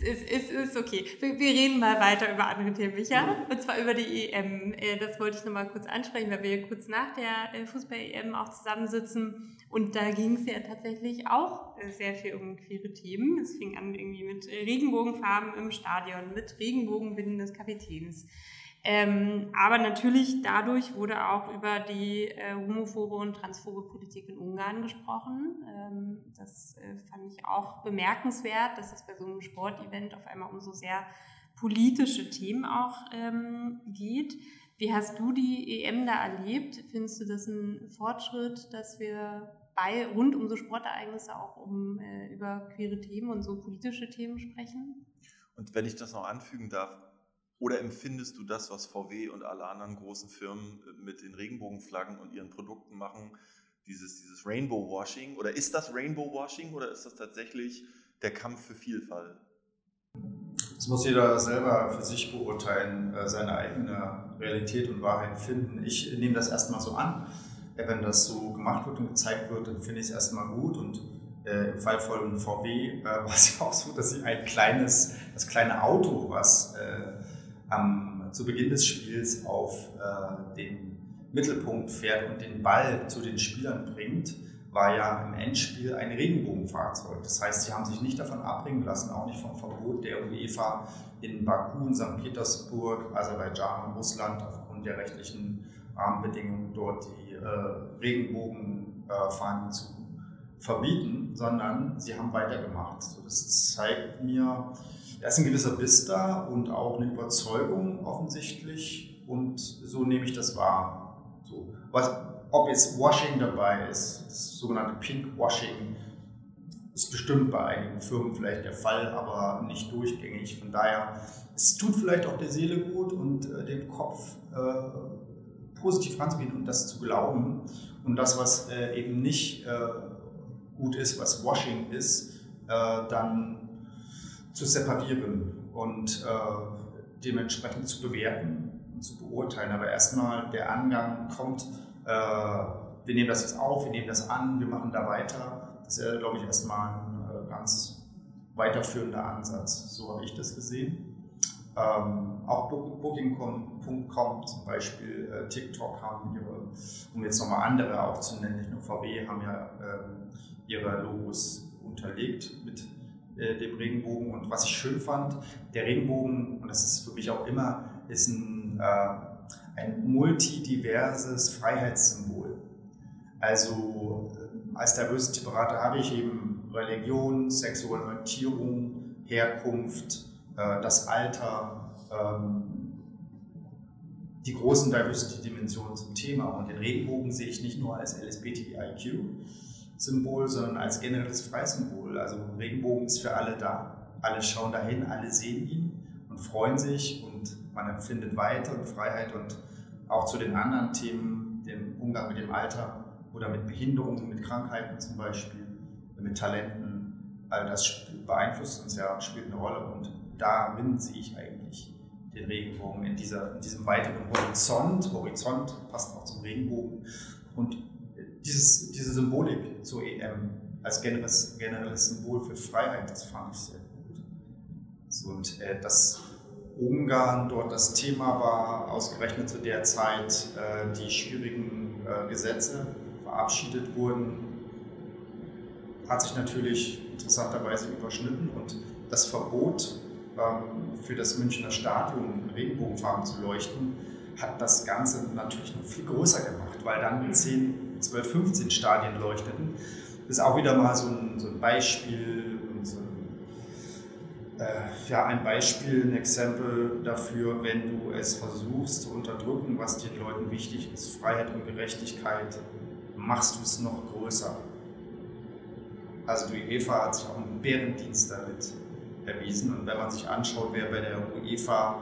Es ist, ist, ist okay. Wir, wir, reden mal weiter über andere Themen, Micha. Und zwar über die EM. Äh, das wollte ich nochmal kurz ansprechen, weil wir kurz nach der äh, Fußball-EM auch zusammensitzen. Und da ging es ja tatsächlich auch äh, sehr viel um queere Themen. Es fing an irgendwie mit Regenbogenfarben im Stadion, mit Regenbogenbinden des Kapitäns. Ähm, aber natürlich dadurch wurde auch über die äh, homophobe und transphobe Politik in Ungarn gesprochen. Ähm, das äh, fand ich auch bemerkenswert, dass es bei so einem Sportevent auf einmal um so sehr politische Themen auch ähm, geht. Wie hast du die EM da erlebt? Findest du das ein Fortschritt, dass wir bei rund um so Sportereignisse auch um äh, über queere Themen und so politische Themen sprechen? Und wenn ich das noch anfügen darf, oder empfindest du das, was VW und alle anderen großen Firmen äh, mit den Regenbogenflaggen und ihren Produkten machen, dieses, dieses Rainbow Washing? Oder ist das Rainbow Washing oder ist das tatsächlich der Kampf für Vielfalt? Das muss jeder selber für sich beurteilen, äh, seine eigene Realität und Wahrheit finden. Ich nehme das erstmal so an. Wenn das so gemacht wird und gezeigt wird, dann finde ich es erstmal gut. Und äh, im Fall von VW äh, war es ja auch so, dass sie ein kleines, das kleine Auto, was äh, am, zu Beginn des Spiels auf äh, den Mittelpunkt fährt und den Ball zu den Spielern bringt, war ja im Endspiel ein Regenbogenfahrzeug. Das heißt, sie haben sich nicht davon abbringen lassen, auch nicht vom Verbot der UEFA in Baku, in St. Petersburg, Aserbaidschan und Russland aufgrund der rechtlichen Rahmenbedingungen dort die äh, Regenbogenfahnen zu verbieten, sondern sie haben weitergemacht. So, das zeigt mir, da ist ein gewisser Biss da und auch eine Überzeugung offensichtlich und so nehme ich das wahr. So. Was, ob jetzt Washing dabei ist, das sogenannte Pink Washing, ist bestimmt bei einigen Firmen vielleicht der Fall, aber nicht durchgängig. Von daher, es tut vielleicht auch der Seele gut und äh, dem Kopf äh, positiv ranzugehen und das zu glauben. Und das, was äh, eben nicht äh, gut ist, was Washing ist, äh, dann zu separieren und äh, dementsprechend zu bewerten und zu beurteilen. Aber erstmal der Angang kommt, äh, wir nehmen das jetzt auf, wir nehmen das an, wir machen da weiter. Das ist glaube ich, erstmal ein äh, ganz weiterführender Ansatz. So habe ich das gesehen. Ähm, auch Booking.com zum Beispiel, äh, TikTok haben ihre, um jetzt nochmal andere aufzunennen, nicht nur VW, haben ja ähm, ihre Logos unterlegt mit äh, dem Regenbogen. Und was ich schön fand, der Regenbogen, und das ist für mich auch immer, ist ein, äh, ein multidiverses Freiheitssymbol. Also äh, als Diversity-Berater habe ich eben Religion, sexuelle Orientierung, Herkunft, äh, das Alter, ähm, die großen Diversity-Dimensionen zum Thema. Und den Regenbogen sehe ich nicht nur als LSBTIQ, Symbol, sondern als generelles Freisymbol. Also Regenbogen ist für alle da. Alle schauen dahin, alle sehen ihn und freuen sich und man empfindet Weite und Freiheit und auch zu den anderen Themen, dem Umgang mit dem Alter oder mit Behinderungen, mit Krankheiten zum Beispiel, mit Talenten. All das beeinflusst uns ja, spielt eine Rolle und darin sehe ich eigentlich den Regenbogen in, dieser, in diesem weiteren Horizont. Horizont passt auch zum Regenbogen. Und dieses, diese Symbolik zur EM als generelles, generelles Symbol für Freiheit, das fand ich sehr gut. So, und äh, dass Ungarn dort das Thema war, ausgerechnet zu der Zeit äh, die schwierigen äh, Gesetze verabschiedet wurden, hat sich natürlich interessanterweise überschnitten und das Verbot für das Münchner Stadion in Regenbogenfarben zu leuchten, hat das Ganze natürlich noch viel größer gemacht, weil dann zehn 12, 15 Stadien leuchteten. Das ist auch wieder mal so ein, so ein Beispiel und so ein, äh, ja, ein Beispiel, ein Exempel dafür, wenn du es versuchst zu unterdrücken, was den Leuten wichtig ist, Freiheit und Gerechtigkeit, machst du es noch größer. Also die UEFA hat sich auch einen Bärendienst damit erwiesen. Und wenn man sich anschaut, wer bei der UEFA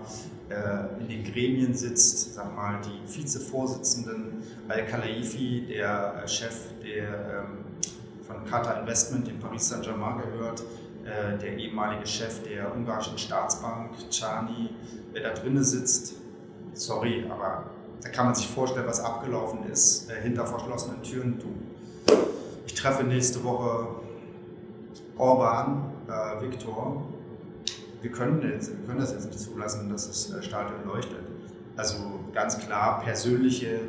äh, in den Gremien sitzt, sag mal, die Vizevorsitzenden, Al-Khalaifi, der äh, Chef der, ähm, von Qatar Investment in Paris Saint-Germain gehört, äh, der ehemalige Chef der ungarischen Staatsbank, Czani, wer da drinnen sitzt, sorry, aber da kann man sich vorstellen, was abgelaufen ist äh, hinter verschlossenen Türen. Du, ich treffe nächste Woche Orban, äh, Viktor. Wir können, jetzt, wir können das jetzt nicht zulassen, dass das äh, Stadion leuchtet. Also ganz klar persönliche,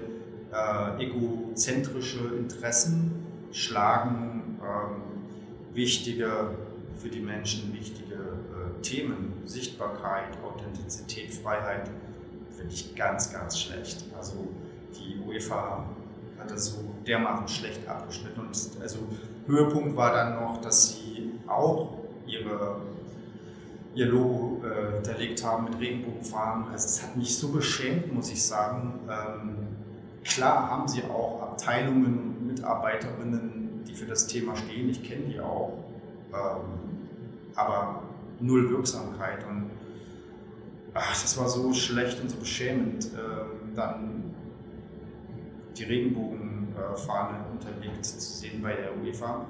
äh, egozentrische Interessen schlagen ähm, wichtige, für die Menschen wichtige äh, Themen, Sichtbarkeit, Authentizität, Freiheit, finde ich ganz, ganz schlecht. Also die UEFA hat das so dermaßen schlecht abgeschnitten. Und also Höhepunkt war dann noch, dass sie auch ihre, ihr Logo äh, hinterlegt haben mit Regenbogenfarben. Also es hat mich so beschämt, muss ich sagen. Ähm, klar haben sie auch Abteilungen, Mitarbeiterinnen, die für das Thema stehen. Ich kenne die auch. Ähm, aber null Wirksamkeit. Und ach, das war so schlecht und so beschämend. Ähm, dann die Regenbogenfahne unterlegt zu sehen bei der UEFA.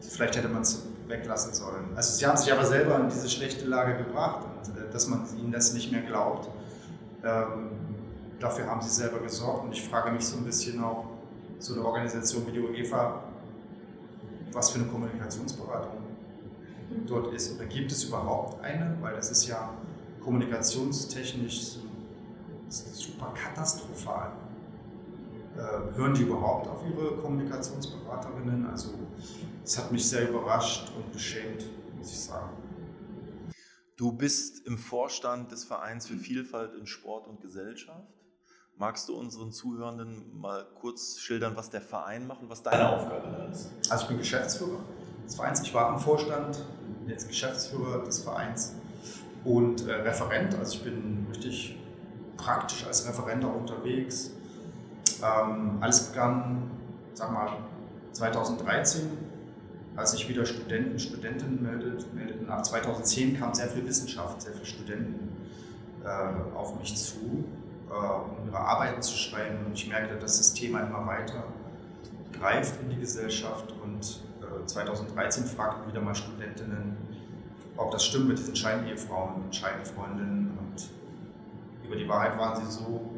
Vielleicht hätte man es weglassen sollen. Also sie haben sich aber selber in diese schlechte Lage gebracht und äh, dass man ihnen das nicht mehr glaubt. Ähm, dafür haben sie selber gesorgt und ich frage mich so ein bisschen auch, so eine Organisation wie die UEFA, was für eine Kommunikationsberatung dort ist oder gibt es überhaupt eine, weil das ist ja kommunikationstechnisch super katastrophal. Äh, hören die überhaupt auf ihre Kommunikationsberaterinnen? Also es hat mich sehr überrascht und beschämt, muss ich sagen. Du bist im Vorstand des Vereins für Vielfalt in Sport und Gesellschaft. Magst du unseren Zuhörenden mal kurz schildern, was der Verein macht und was deine Aufgabe da ist? Also ich bin Geschäftsführer des Vereins. Ich war im Vorstand, jetzt Geschäftsführer des Vereins und äh, Referent. Also ich bin richtig praktisch als Referent auch unterwegs. Ähm, alles begann, sag mal, 2013, als sich wieder Studenten, Studentinnen meldet, meldeten. Ab 2010 kam sehr viel Wissenschaft, sehr viele Studenten äh, auf mich zu, äh, um ihre Arbeiten zu schreiben. Und ich merkte, dass das Thema immer weiter greift in die Gesellschaft. Und äh, 2013 fragten wieder mal Studentinnen, ob das stimmt mit diesen Scheinehefrauen und Scheinfreundinnen. Und über die Wahrheit waren sie so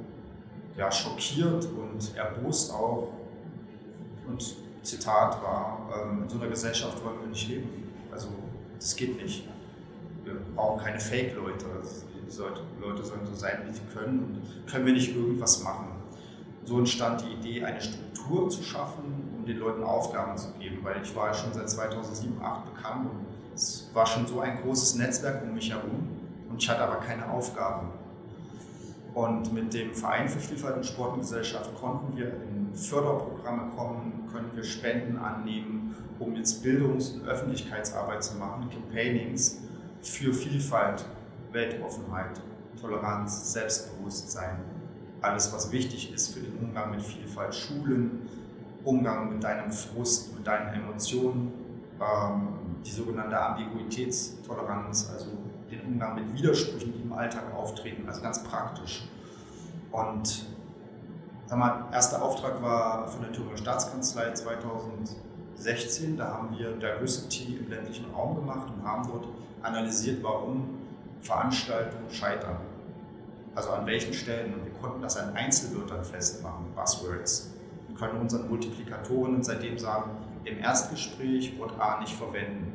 ja, schockiert und erbost auch. Zitat war, ähm, in so einer Gesellschaft wollen wir nicht leben. Also das geht nicht. Wir brauchen keine Fake-Leute. Also, die Leute sollen so sein, wie sie können. Und können wir nicht irgendwas machen. So entstand die Idee, eine Struktur zu schaffen, um den Leuten Aufgaben zu geben, weil ich war schon seit 2007, 2008 bekannt und es war schon so ein großes Netzwerk um mich herum und ich hatte aber keine Aufgaben. Und mit dem Verein für Vielfalt und Sport konnten wir in Förderprogramme kommen, können wir Spenden annehmen, um jetzt Bildungs- und Öffentlichkeitsarbeit zu machen, Campaignings für Vielfalt, Weltoffenheit, Toleranz, Selbstbewusstsein, alles, was wichtig ist für den Umgang mit Vielfalt, Schulen, Umgang mit deinem Frust, mit deinen Emotionen, ähm, die sogenannte Ambiguitätstoleranz, also den Umgang mit Widersprüchen, die im Alltag auftreten, also ganz praktisch. Und sag mal, erster Auftrag war von der Thüringer Staatskanzlei 2016. Da haben wir Diversity im ländlichen Raum gemacht und haben dort analysiert, warum Veranstaltungen scheitern. Also an welchen Stellen. Und wir konnten das an Einzelwörtern festmachen, Buzzwords. Wir können unseren Multiplikatoren seitdem sagen, im Erstgespräch Wort A nicht verwenden.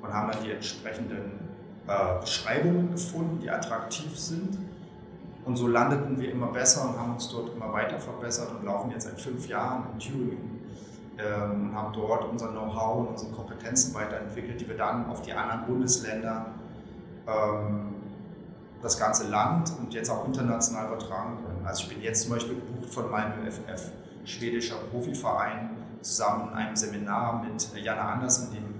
Und haben dann die entsprechenden äh, Beschreibungen gefunden, die attraktiv sind. Und so landeten wir immer besser und haben uns dort immer weiter verbessert und laufen jetzt seit fünf Jahren in Thüringen ähm, und haben dort unser Know-how und unsere Kompetenzen weiterentwickelt, die wir dann auf die anderen Bundesländer, ähm, das ganze Land und jetzt auch international übertragen können. Also ich bin jetzt zum Beispiel gebucht von Malmö FF, schwedischer Profiverein, zusammen in einem Seminar mit Jana Andersen, dem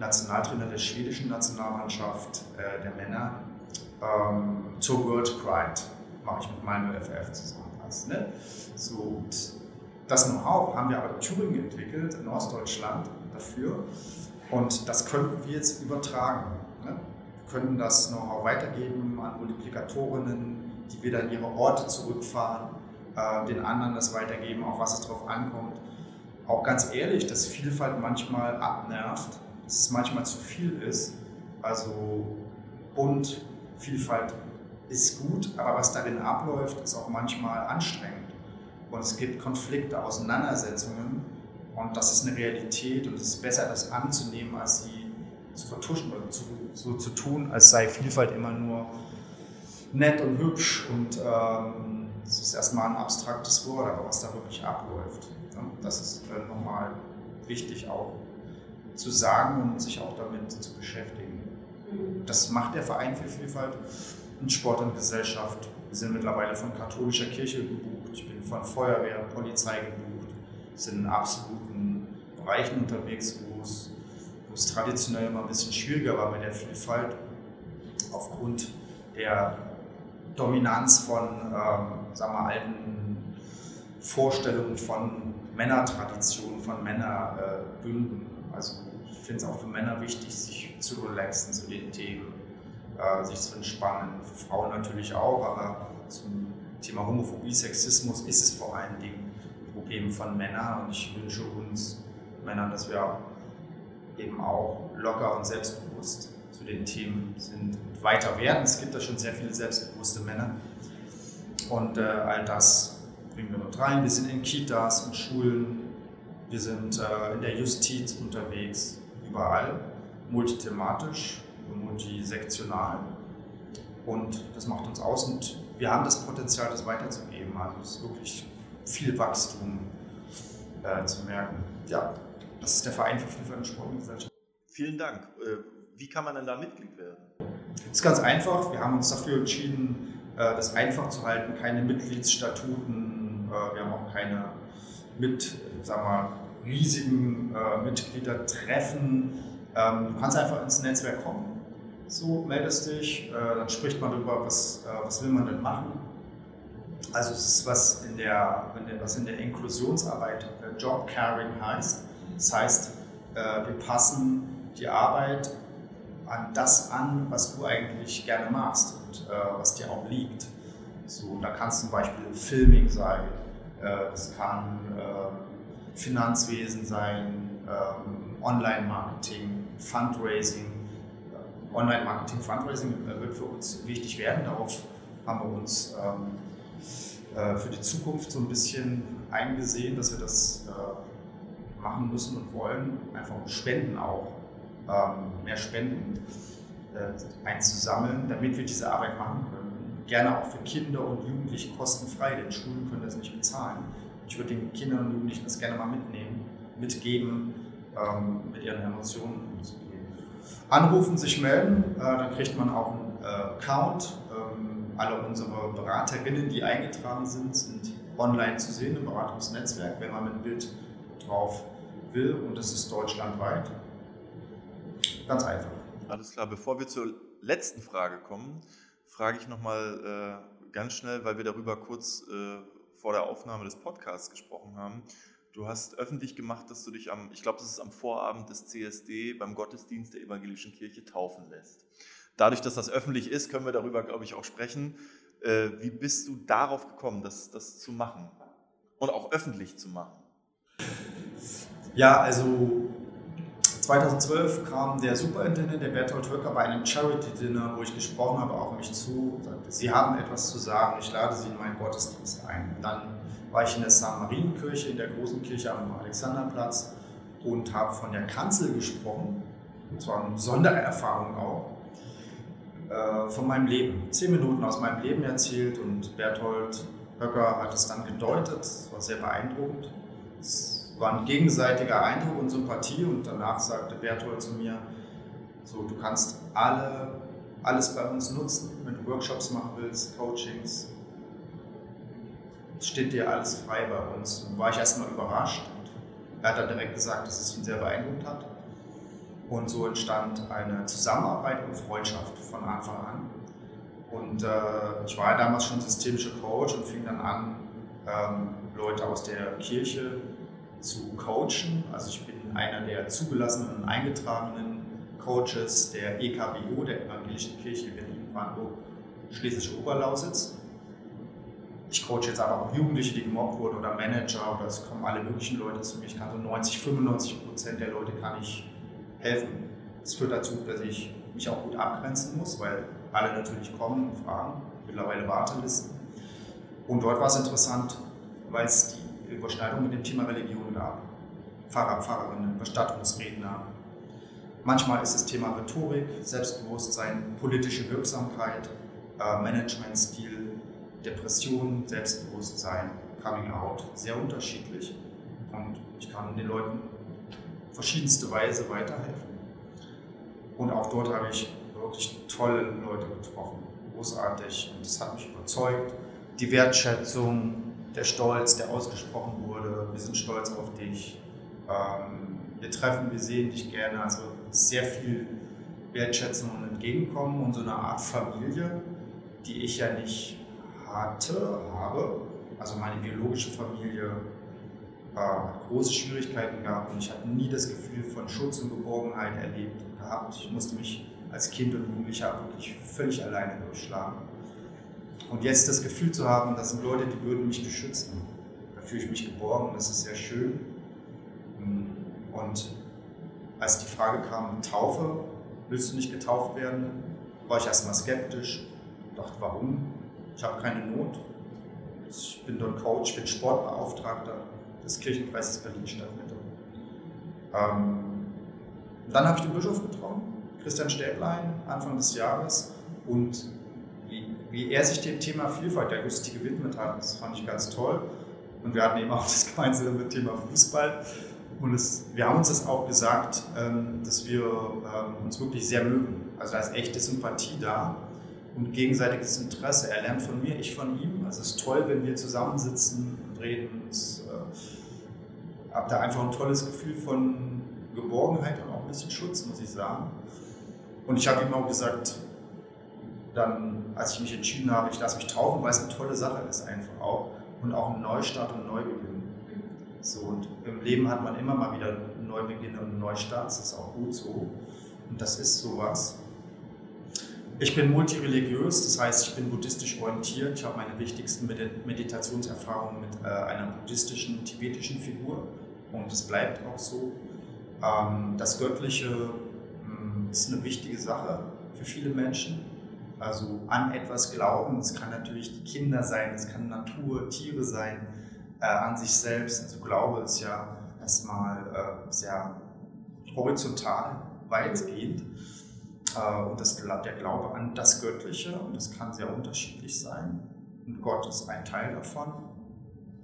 Nationaltrainer der schwedischen Nationalmannschaft äh, der Männer ähm, zur World Pride. Mache ich mit meinem FF zusammen. Also, ne? so, das Know-how haben wir aber in Thüringen entwickelt, in Ostdeutschland dafür. Und das könnten wir jetzt übertragen. Ne? Wir können das Know-how weitergeben an Multiplikatorinnen, die wieder in ihre Orte zurückfahren, äh, den anderen das weitergeben, auf was es drauf ankommt. Auch ganz ehrlich, dass Vielfalt manchmal abnervt dass es manchmal zu viel ist. Also bunt, Vielfalt ist gut, aber was darin abläuft, ist auch manchmal anstrengend. Und es gibt Konflikte, Auseinandersetzungen und das ist eine Realität und es ist besser, das anzunehmen, als sie zu vertuschen oder zu, so zu tun, als sei Vielfalt immer nur nett und hübsch und ähm, es ist erstmal ein abstraktes Wort, aber was da wirklich abläuft, ne? das ist äh, nochmal wichtig auch zu sagen und sich auch damit zu beschäftigen. Mhm. Das macht der Verein für Vielfalt in Sport und Gesellschaft. Wir sind mittlerweile von katholischer Kirche gebucht, ich bin von Feuerwehr, Polizei gebucht, sind in absoluten Bereichen unterwegs, wo es, wo es traditionell immer ein bisschen schwieriger war mit der Vielfalt aufgrund der Dominanz von ähm, sagen wir, alten Vorstellungen von Männertraditionen, von Männerbünden. also ich finde es auch für Männer wichtig, sich zu relaxen zu den Themen, äh, sich zu entspannen. Für Frauen natürlich auch, aber zum Thema Homophobie, Sexismus ist es vor allen Dingen ein Problem von Männern und ich wünsche uns Männern, dass wir eben auch locker und selbstbewusst zu den Themen sind und weiter werden. Es gibt da schon sehr viele selbstbewusste Männer. Und äh, all das bringen wir dort rein. Wir sind in Kitas, in Schulen, wir sind äh, in der Justiz unterwegs, überall, multithematisch multisektional. Und das macht uns aus und wir haben das Potenzial, das weiterzugeben. Also es ist wirklich viel Wachstum äh, zu merken. Ja, das ist der Verein für Vielfalt und Sportgesellschaft. Vielen Dank. Äh, wie kann man denn da Mitglied werden? Das ist ganz einfach. Wir haben uns dafür entschieden, äh, das einfach zu halten. Keine Mitgliedsstatuten. Äh, wir haben auch keine mit, sag mal, riesigen Mitgliedertreffen. Ähm, du kannst einfach ins Netzwerk kommen. So, meldest dich, dann spricht man darüber, was, was will man denn machen. Also es ist was in der, was in der Inklusionsarbeit Job Caring heißt. Das heißt, wir passen die Arbeit an das an, was du eigentlich gerne machst und äh, was dir auch liegt. So, da kann es zum Beispiel Filming sein, äh, es kann äh, Finanzwesen sein, ähm, Online-Marketing, Fundraising. Äh, Online-Marketing, Fundraising äh, wird für uns wichtig werden. Darauf haben wir uns ähm, äh, für die Zukunft so ein bisschen eingesehen, dass wir das machen müssen und wollen, einfach um Spenden auch ähm, mehr Spenden äh, einzusammeln, damit wir diese Arbeit machen können. Gerne auch für Kinder und Jugendliche kostenfrei, denn Schulen können das nicht bezahlen. Ich würde den Kindern und Jugendlichen das gerne mal mitnehmen, mitgeben, ähm, mit ihren Emotionen umzugehen. Anrufen, sich melden, äh, dann kriegt man auch einen äh, Account. Ähm, alle unsere Beraterinnen, die eingetragen sind, sind online zu sehen im Beratungsnetzwerk, wenn man mit Bild drauf will und das ist deutschlandweit. Ganz einfach. Alles klar. Bevor wir zur letzten Frage kommen, frage ich nochmal äh, ganz schnell, weil wir darüber kurz äh, vor der Aufnahme des Podcasts gesprochen haben. Du hast öffentlich gemacht, dass du dich am, ich glaube, das ist am Vorabend des CSD beim Gottesdienst der Evangelischen Kirche taufen lässt. Dadurch, dass das öffentlich ist, können wir darüber, glaube ich, auch sprechen. Äh, wie bist du darauf gekommen, das, das zu machen und auch öffentlich zu machen? Ja, also 2012 kam der Superintendent, der Bertolt Höcker, bei einem Charity-Dinner, wo ich gesprochen habe, auf mich zu und sagte, Sie haben etwas zu sagen, ich lade Sie in meinen Gottesdienst ein. Dann war ich in der St. Marienkirche, in der großen Kirche am Alexanderplatz und habe von der Kanzel gesprochen, und zwar eine besondere Erfahrung auch, äh, von meinem Leben. Zehn Minuten aus meinem Leben erzählt und Bertolt Höcker hat es dann gedeutet, es war sehr beeindruckend war ein gegenseitiger Eindruck und Sympathie und danach sagte Berthold zu mir, so du kannst alle, alles bei uns nutzen, wenn du Workshops machen willst, Coachings, es steht dir alles frei bei uns. Und war ich erstmal überrascht und er hat dann direkt gesagt, dass es ihn sehr beeindruckt hat. Und so entstand eine Zusammenarbeit und Freundschaft von Anfang an. Und äh, ich war ja damals schon systemischer Coach und fing dann an, ähm, Leute aus der Kirche zu coachen. Also ich bin einer der zugelassenen und eingetragenen Coaches der EKBO, der Evangelischen Kirche Berlin-Brandenburg, Schlesische Oberlausitz. Ich coache jetzt aber auch Jugendliche, die gemobbt wurden oder Manager oder es kommen alle möglichen Leute zu mir. Ich kann so 90, 95 Prozent der Leute kann ich helfen. Das führt dazu, dass ich mich auch gut abgrenzen muss, weil alle natürlich kommen und fragen. mittlerweile Wartelisten. Und dort war es interessant, weil es die Überschneidung mit dem Thema Religion gab. Pfarrer, Pfarrerinnen, Bestattungsredner. Manchmal ist das Thema Rhetorik, Selbstbewusstsein, politische Wirksamkeit, äh, Managementstil, Depression, Selbstbewusstsein, Coming Out, sehr unterschiedlich. Und ich kann den Leuten verschiedenste Weise weiterhelfen. Und auch dort habe ich wirklich tolle Leute getroffen, großartig. Und das hat mich überzeugt. Die Wertschätzung, der Stolz, der ausgesprochen wurde, wir sind stolz auf dich, ähm, wir treffen, wir sehen dich gerne. Also sehr viel Wertschätzung und Entgegenkommen und so eine Art Familie, die ich ja nicht hatte, habe. Also meine biologische Familie äh, große Schwierigkeiten gehabt und ich hatte nie das Gefühl von Schutz und Geborgenheit erlebt und gehabt. Ich musste mich als Kind und Jugendlicher wirklich völlig alleine durchschlagen. Und jetzt das Gefühl zu haben, das sind Leute, die würden mich beschützen. Da fühle ich mich geborgen, das ist sehr schön. Und als die Frage kam, Taufe, willst du nicht getauft werden, war ich erstmal skeptisch, dachte, warum? Ich habe keine Not. Ich bin dort Coach, ich bin Sportbeauftragter des Kirchenkreises Berlin Stadtmitte. Ähm, dann habe ich den Bischof getroffen, Christian Stäblein, Anfang des Jahres. Und wie, wie er sich dem Thema Vielfalt der Justi gewidmet hat, das fand ich ganz toll. Und wir hatten eben auch das gemeinsame Thema Fußball. Und es, wir haben uns das auch gesagt, ähm, dass wir ähm, uns wirklich sehr mögen. Also da ist echte Sympathie da und gegenseitiges Interesse. Er lernt von mir, ich von ihm. Also es ist toll, wenn wir zusammensitzen und reden. Ich äh, habe da einfach ein tolles Gefühl von Geborgenheit und auch ein bisschen Schutz, muss ich sagen. Und ich habe ihm auch gesagt, dann, als ich mich entschieden habe, ich lasse mich taufen, weil es eine tolle Sache ist einfach auch und auch ein Neustart und Neubeginn. So, und im Leben hat man immer mal wieder Neubeginn und einen Neustart, das ist auch gut so. Und das ist sowas. Ich bin multireligiös, das heißt, ich bin buddhistisch orientiert. Ich habe meine wichtigsten Meditationserfahrungen mit äh, einer buddhistischen, tibetischen Figur und es bleibt auch so. Ähm, das Göttliche hm, ist eine wichtige Sache für viele Menschen. Also an etwas glauben, es kann natürlich die Kinder sein, es kann Natur, Tiere sein, äh, an sich selbst. Also Glaube ist ja erstmal äh, sehr horizontal, weitgehend. Äh, und das, der Glaube an das Göttliche, und das kann sehr unterschiedlich sein. Und Gott ist ein Teil davon.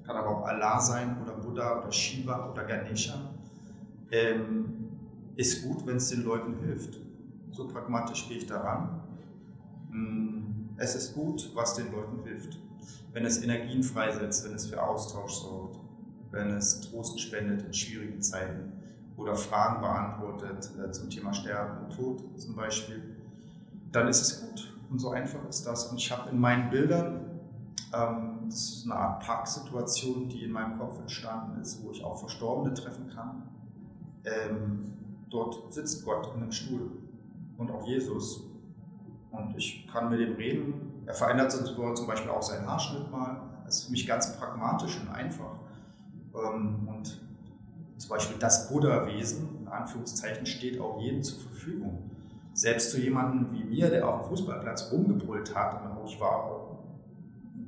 Kann aber auch Allah sein oder Buddha oder Shiva oder Ganesha. Ähm, ist gut, wenn es den Leuten hilft. So pragmatisch gehe ich daran. Hm, es ist gut, was den Leuten hilft. Wenn es Energien freisetzt, wenn es für Austausch sorgt, wenn es Trost spendet in schwierigen Zeiten oder Fragen beantwortet äh, zum Thema Sterben und Tod zum Beispiel, dann ist es gut. Und so einfach ist das. Und ich habe in meinen Bildern, ähm, das ist eine Art Parksituation, die in meinem Kopf entstanden ist, wo ich auch Verstorbene treffen kann. Ähm, dort sitzt Gott in einem Stuhl und auch Jesus. Und ich kann mit ihm reden. Er verändert zum Beispiel auch seinen Haarschnitt mal. Das ist für mich ganz pragmatisch und einfach. Ähm, und zum Beispiel das Buddha-Wesen, in Anführungszeichen, steht auch jedem zur Verfügung. Selbst zu jemandem wie mir, der auf dem Fußballplatz rumgebrüllt hat, und ich war auch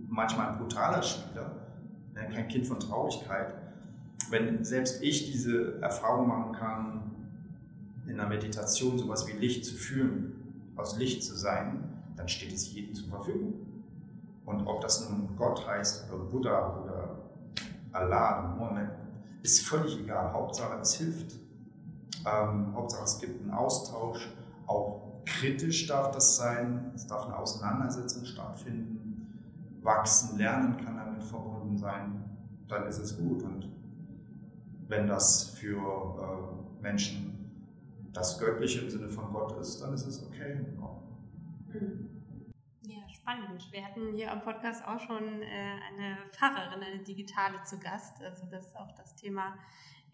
manchmal ein brutaler Spieler, ne, kein Kind von Traurigkeit. Wenn selbst ich diese Erfahrung machen kann, in der Meditation sowas wie Licht zu fühlen, aus Licht zu sein, dann steht es jedem zur Verfügung. Und ob das nun Gott heißt oder Buddha oder Allah, Mohammed, ist völlig egal. Hauptsache es hilft. Ähm, Hauptsache es gibt einen Austausch. Auch kritisch darf das sein. Es darf eine Auseinandersetzung stattfinden. Wachsen, lernen kann damit verbunden sein. Dann ist es gut. Und wenn das für äh, Menschen das Göttliche im Sinne von Gott ist, dann ist es okay. Spannend. Wir hatten hier am Podcast auch schon äh, eine Pfarrerin, eine Digitale zu Gast. Also das auch das Thema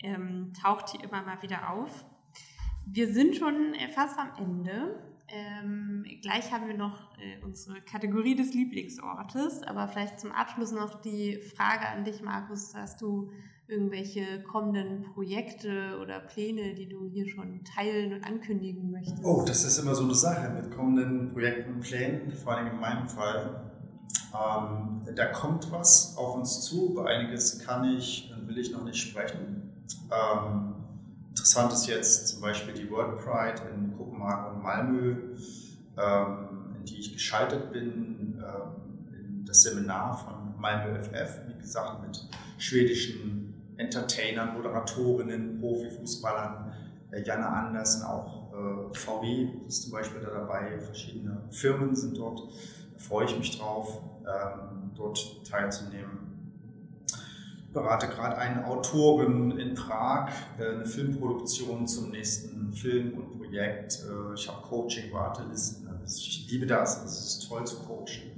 ähm, taucht hier immer mal wieder auf. Wir sind schon äh, fast am Ende. Ähm, gleich haben wir noch äh, unsere Kategorie des Lieblingsortes, aber vielleicht zum Abschluss noch die Frage an dich, Markus. Hast du irgendwelche kommenden Projekte oder Pläne, die du hier schon teilen und ankündigen möchtest? Oh, das ist immer so eine Sache mit kommenden Projekten und Plänen, vor allem in meinem Fall. Ähm, da kommt was auf uns zu, über einiges kann ich und will ich noch nicht sprechen. Ähm, interessant ist jetzt zum Beispiel die World Pride in Kopenhagen und Malmö, ähm, in die ich geschaltet bin, ähm, in das Seminar von Malmö FF, wie gesagt, mit schwedischen Entertainern, Moderatorinnen, Profifußballern, äh, Janne Andersen, auch äh, VW ist zum Beispiel da dabei, verschiedene Firmen sind dort. Da freue ich mich drauf, ähm, dort teilzunehmen. Ich berate gerade einen Autoren in Prag, äh, eine Filmproduktion zum nächsten Film und Projekt. Äh, ich habe Coaching-Wartelisten. Also ich liebe das, es ist toll zu coachen.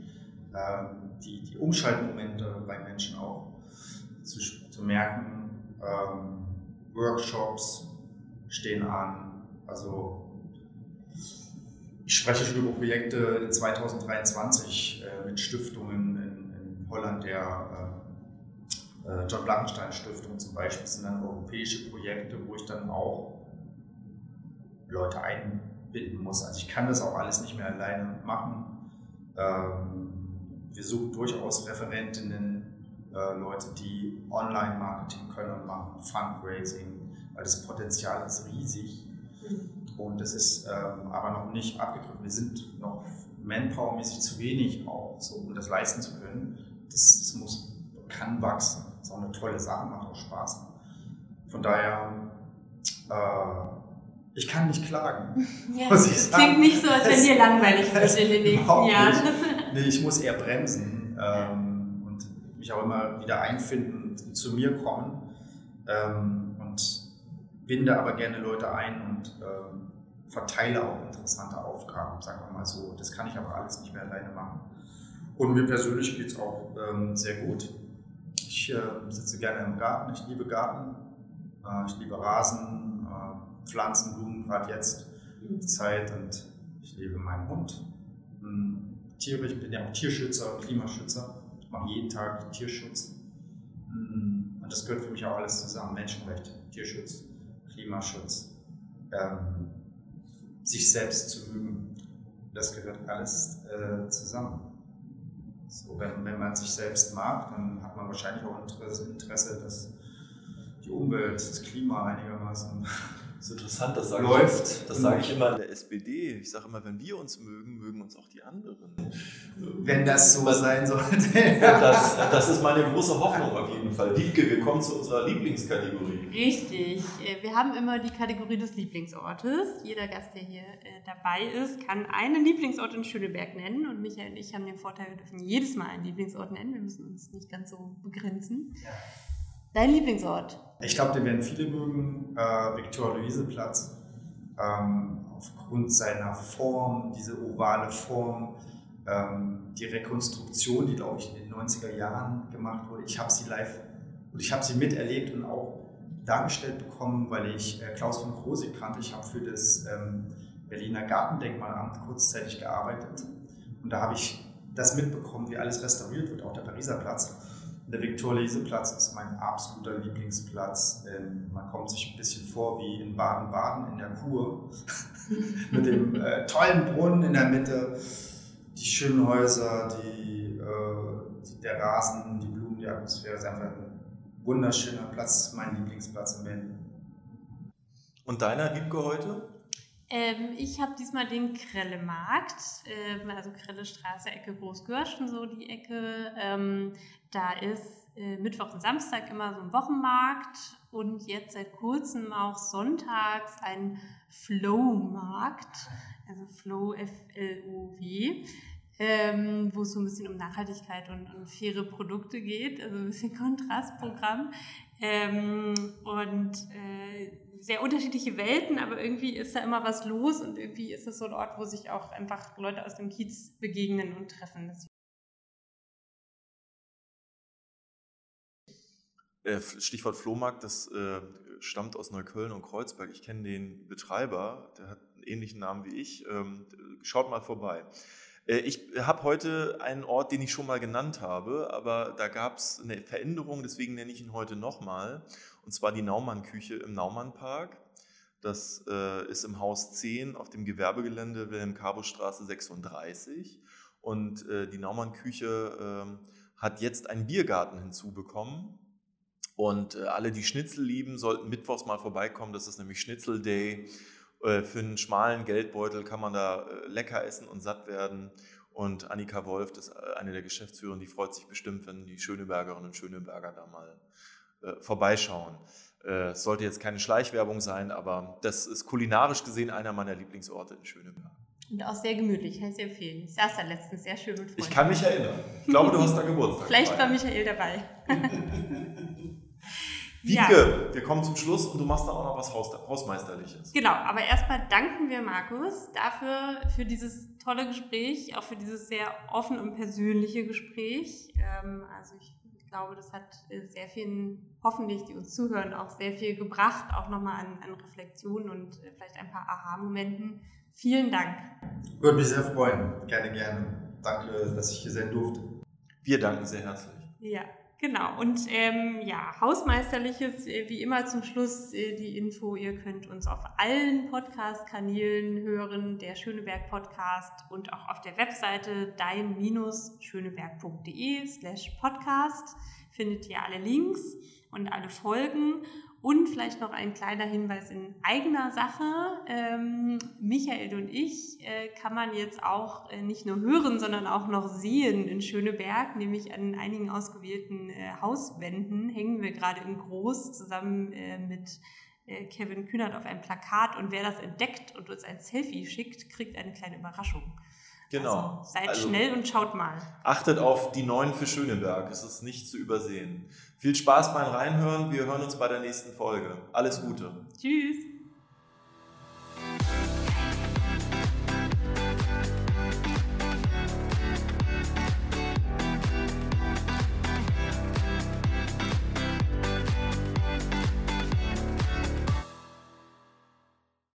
Ähm, die, Umschaltmomente bei Menschen auch zu, zu merken. Ähm, Workshops stehen an. Also ich spreche schon über Projekte in 2023 äh, mit Stiftungen in, in Holland, der äh, äh, John Blankenstein Stiftung zum Beispiel, das sind dann europäische Projekte, wo ich dann auch Leute einbinden muss. Also ich kann das auch alles nicht mehr alleine machen. Ähm, wir suchen durchaus Referentinnen, äh, Leute, die Online-Marketing können und machen, Fundraising, weil das Potenzial ist riesig. Und das ist ähm, aber noch nicht abgegriffen. Wir sind noch manpowermäßig zu wenig auch, so, um das leisten zu können. Das, das muss, kann wachsen. Das ist auch eine tolle Sache, macht auch Spaß. Von daher, äh, ich kann nicht klagen. Ja, das klingt nicht so, als wenn dir langweilig wird in den nächsten Jahren. Nee, ich muss eher bremsen ähm, mich auch immer wieder einfinden, zu mir kommen ähm, und binde aber gerne Leute ein und ähm, verteile auch interessante Aufgaben, sagen wir mal so. Das kann ich aber alles nicht mehr alleine machen. Und mir persönlich geht es auch ähm, sehr gut. Ich äh, sitze gerne im Garten, ich liebe Garten, äh, ich liebe Rasen, äh, Pflanzen, Blumen, gerade jetzt die Zeit und ich liebe meinen Hund. Hm, Tiere, ich bin ja auch Tierschützer, Klimaschützer, ich mache jeden Tag Tierschutz. Hm, und das gehört für mich auch alles zusammen, Menschenrechte, Tierschutz, Klimaschutz. Ähm, sich selbst zu mögen. Das gehört alles äh, zusammen. So, wenn, wenn man sich selbst mag, dann hat man wahrscheinlich auch Interesse dass die Umwelt, das Klima einigermaßen das ist interessant, das sage läuft. Ich, das sage ich immer in der SPD. Ich sage immer, wenn wir uns mögen, mögen uns auch die anderen. Wenn das so sein sollte. das, das ist meine große Hoffnung auf jeden Fall. Wiebke, wir kommen zu unserer Lieblingskategorie. Richtig. Äh, wir haben immer die Kategorie des Lieblingsortes. Jeder Gast, der hier äh, dabei ist, kann einen Lieblingsort in Schöneberg nennen. Und Michael und ich haben den Vorteil, wir dürfen jedes Mal einen Lieblingsort nennen. Wir müssen uns nicht ganz so begrenzen. Ja. Dein Lieblingsort? Ich glaube, den werden viele mögen. Äh, Viktor-Luise-Platz. Ähm, aufgrund seiner Form, diese ovale Form, ähm, die Rekonstruktion, die, glaube ich, in den 90er Jahren gemacht wurde. Ich habe sie live und ich habe sie miterlebt und auch dargestellt bekommen, weil ich äh, Klaus von Krosig kannte. Ich habe für das ähm, Berliner Gartendenkmalamt kurzzeitig gearbeitet und da habe ich das mitbekommen, wie alles restauriert wird, auch der Pariser Platz. Der Viktor-Lese-Platz ist mein absoluter Lieblingsplatz. Ähm, man kommt sich ein bisschen vor wie in Baden-Baden in der Kur mit dem äh, tollen Brunnen in der Mitte, die schönen Häuser, die, äh, die, der Rasen, die Blumen, die Atmosphäre. ist einfach ein wunderschöner Platz, mein Lieblingsplatz in Berlin. Und deiner Wiebke heute? Ähm, ich habe diesmal den Krelle-Markt, ähm, also Krelle Straße, Ecke Großgörschen, so die Ecke. Ähm, da ist äh, Mittwoch und Samstag immer so ein Wochenmarkt und jetzt seit kurzem auch sonntags ein Flow-Markt, also Flow F-L-O-W. Ähm, wo es so ein bisschen um Nachhaltigkeit und, und, faire Produkte geht, also ein bisschen Kontrastprogramm. Ähm, und äh, sehr unterschiedliche Welten, aber irgendwie ist da immer was los und irgendwie ist es so ein Ort, wo sich auch einfach Leute aus dem Kiez begegnen und treffen. Äh, Stichwort Flohmarkt, das äh, stammt aus Neukölln und Kreuzberg. Ich kenne den Betreiber, der hat einen ähnlichen Namen wie ich. Ähm, schaut mal vorbei. Äh, ich habe heute einen Ort, den ich schon mal genannt habe, aber da gab es eine Veränderung, deswegen nenne ich ihn heute nochmal. Und zwar die Naumann-Küche im Naumannpark. Das ist im Haus 10 auf dem Gewerbegelände Wilhelm-Karbo-Straße 36. Und die Naumann-Küche äh, hat jetzt einen Biergarten hinzubekommen. Und äh, alle, die Schnitzel lieben, sollten mittwochs mal vorbeikommen. Das ist nämlich Schnitzel Day. Äh, für einen schmalen Geldbeutel kann man da äh, lecker essen und satt werden. Und Annika Wolf, das ist eine der Geschäftsführer, die freut sich bestimmt, wenn die Schönebergerinnen und Schöneberger da mal äh, vorbeischauen. Äh, es sollte jetzt keine Schleichwerbung sein, aber das ist kulinarisch gesehen einer meiner Lieblingsorte in Schöneberg. Und auch sehr gemütlich, kann ich sehr empfehlen. Ich saß da letztens sehr schön mit Freunden. Ich kann mich erinnern. Ich glaube, du hast da Geburtstag. Vielleicht war Michael dabei. Wiebke, ja. wir kommen zum Schluss und du machst da auch noch was Haus Hausmeisterliches. Genau, aber erstmal danken wir Markus dafür, für dieses tolle Gespräch, auch für dieses sehr offen und persönliche Gespräch. Ähm, also ich glaube, das hat äh, sehr vielen, hoffentlich, die uns zuhören, auch sehr viel gebracht, auch nochmal an, an Reflexionen und äh, vielleicht ein paar Aha-Momenten. Vielen Dank. Würde mich sehr freuen. Gerne, gerne. Danke, dass ich hier sein durfte. Wir danken sehr herzlich. Ja. Genau, und ähm, ja, Hausmeisterliches, äh, wie immer zum Schluss äh, die Info, ihr könnt uns auf allen Podcast-Kanälen hören, der Schöneberg Podcast und auch auf der Webseite dein-schöneberg.de slash podcast findet ihr alle Links und alle Folgen. Und vielleicht noch ein kleiner Hinweis in eigener Sache. Ähm, Michael und ich äh, kann man jetzt auch äh, nicht nur hören, sondern auch noch sehen in Schöneberg, nämlich an einigen ausgewählten äh, Hauswänden hängen wir gerade in Groß zusammen äh, mit äh, Kevin Kühnert auf einem Plakat. Und wer das entdeckt und uns ein Selfie schickt, kriegt eine kleine Überraschung. Genau. Also seid also, schnell und schaut mal. Achtet auf die neuen für Schöneberg. Es ist nicht zu übersehen. Viel Spaß beim Reinhören. Wir hören uns bei der nächsten Folge. Alles Gute. Tschüss.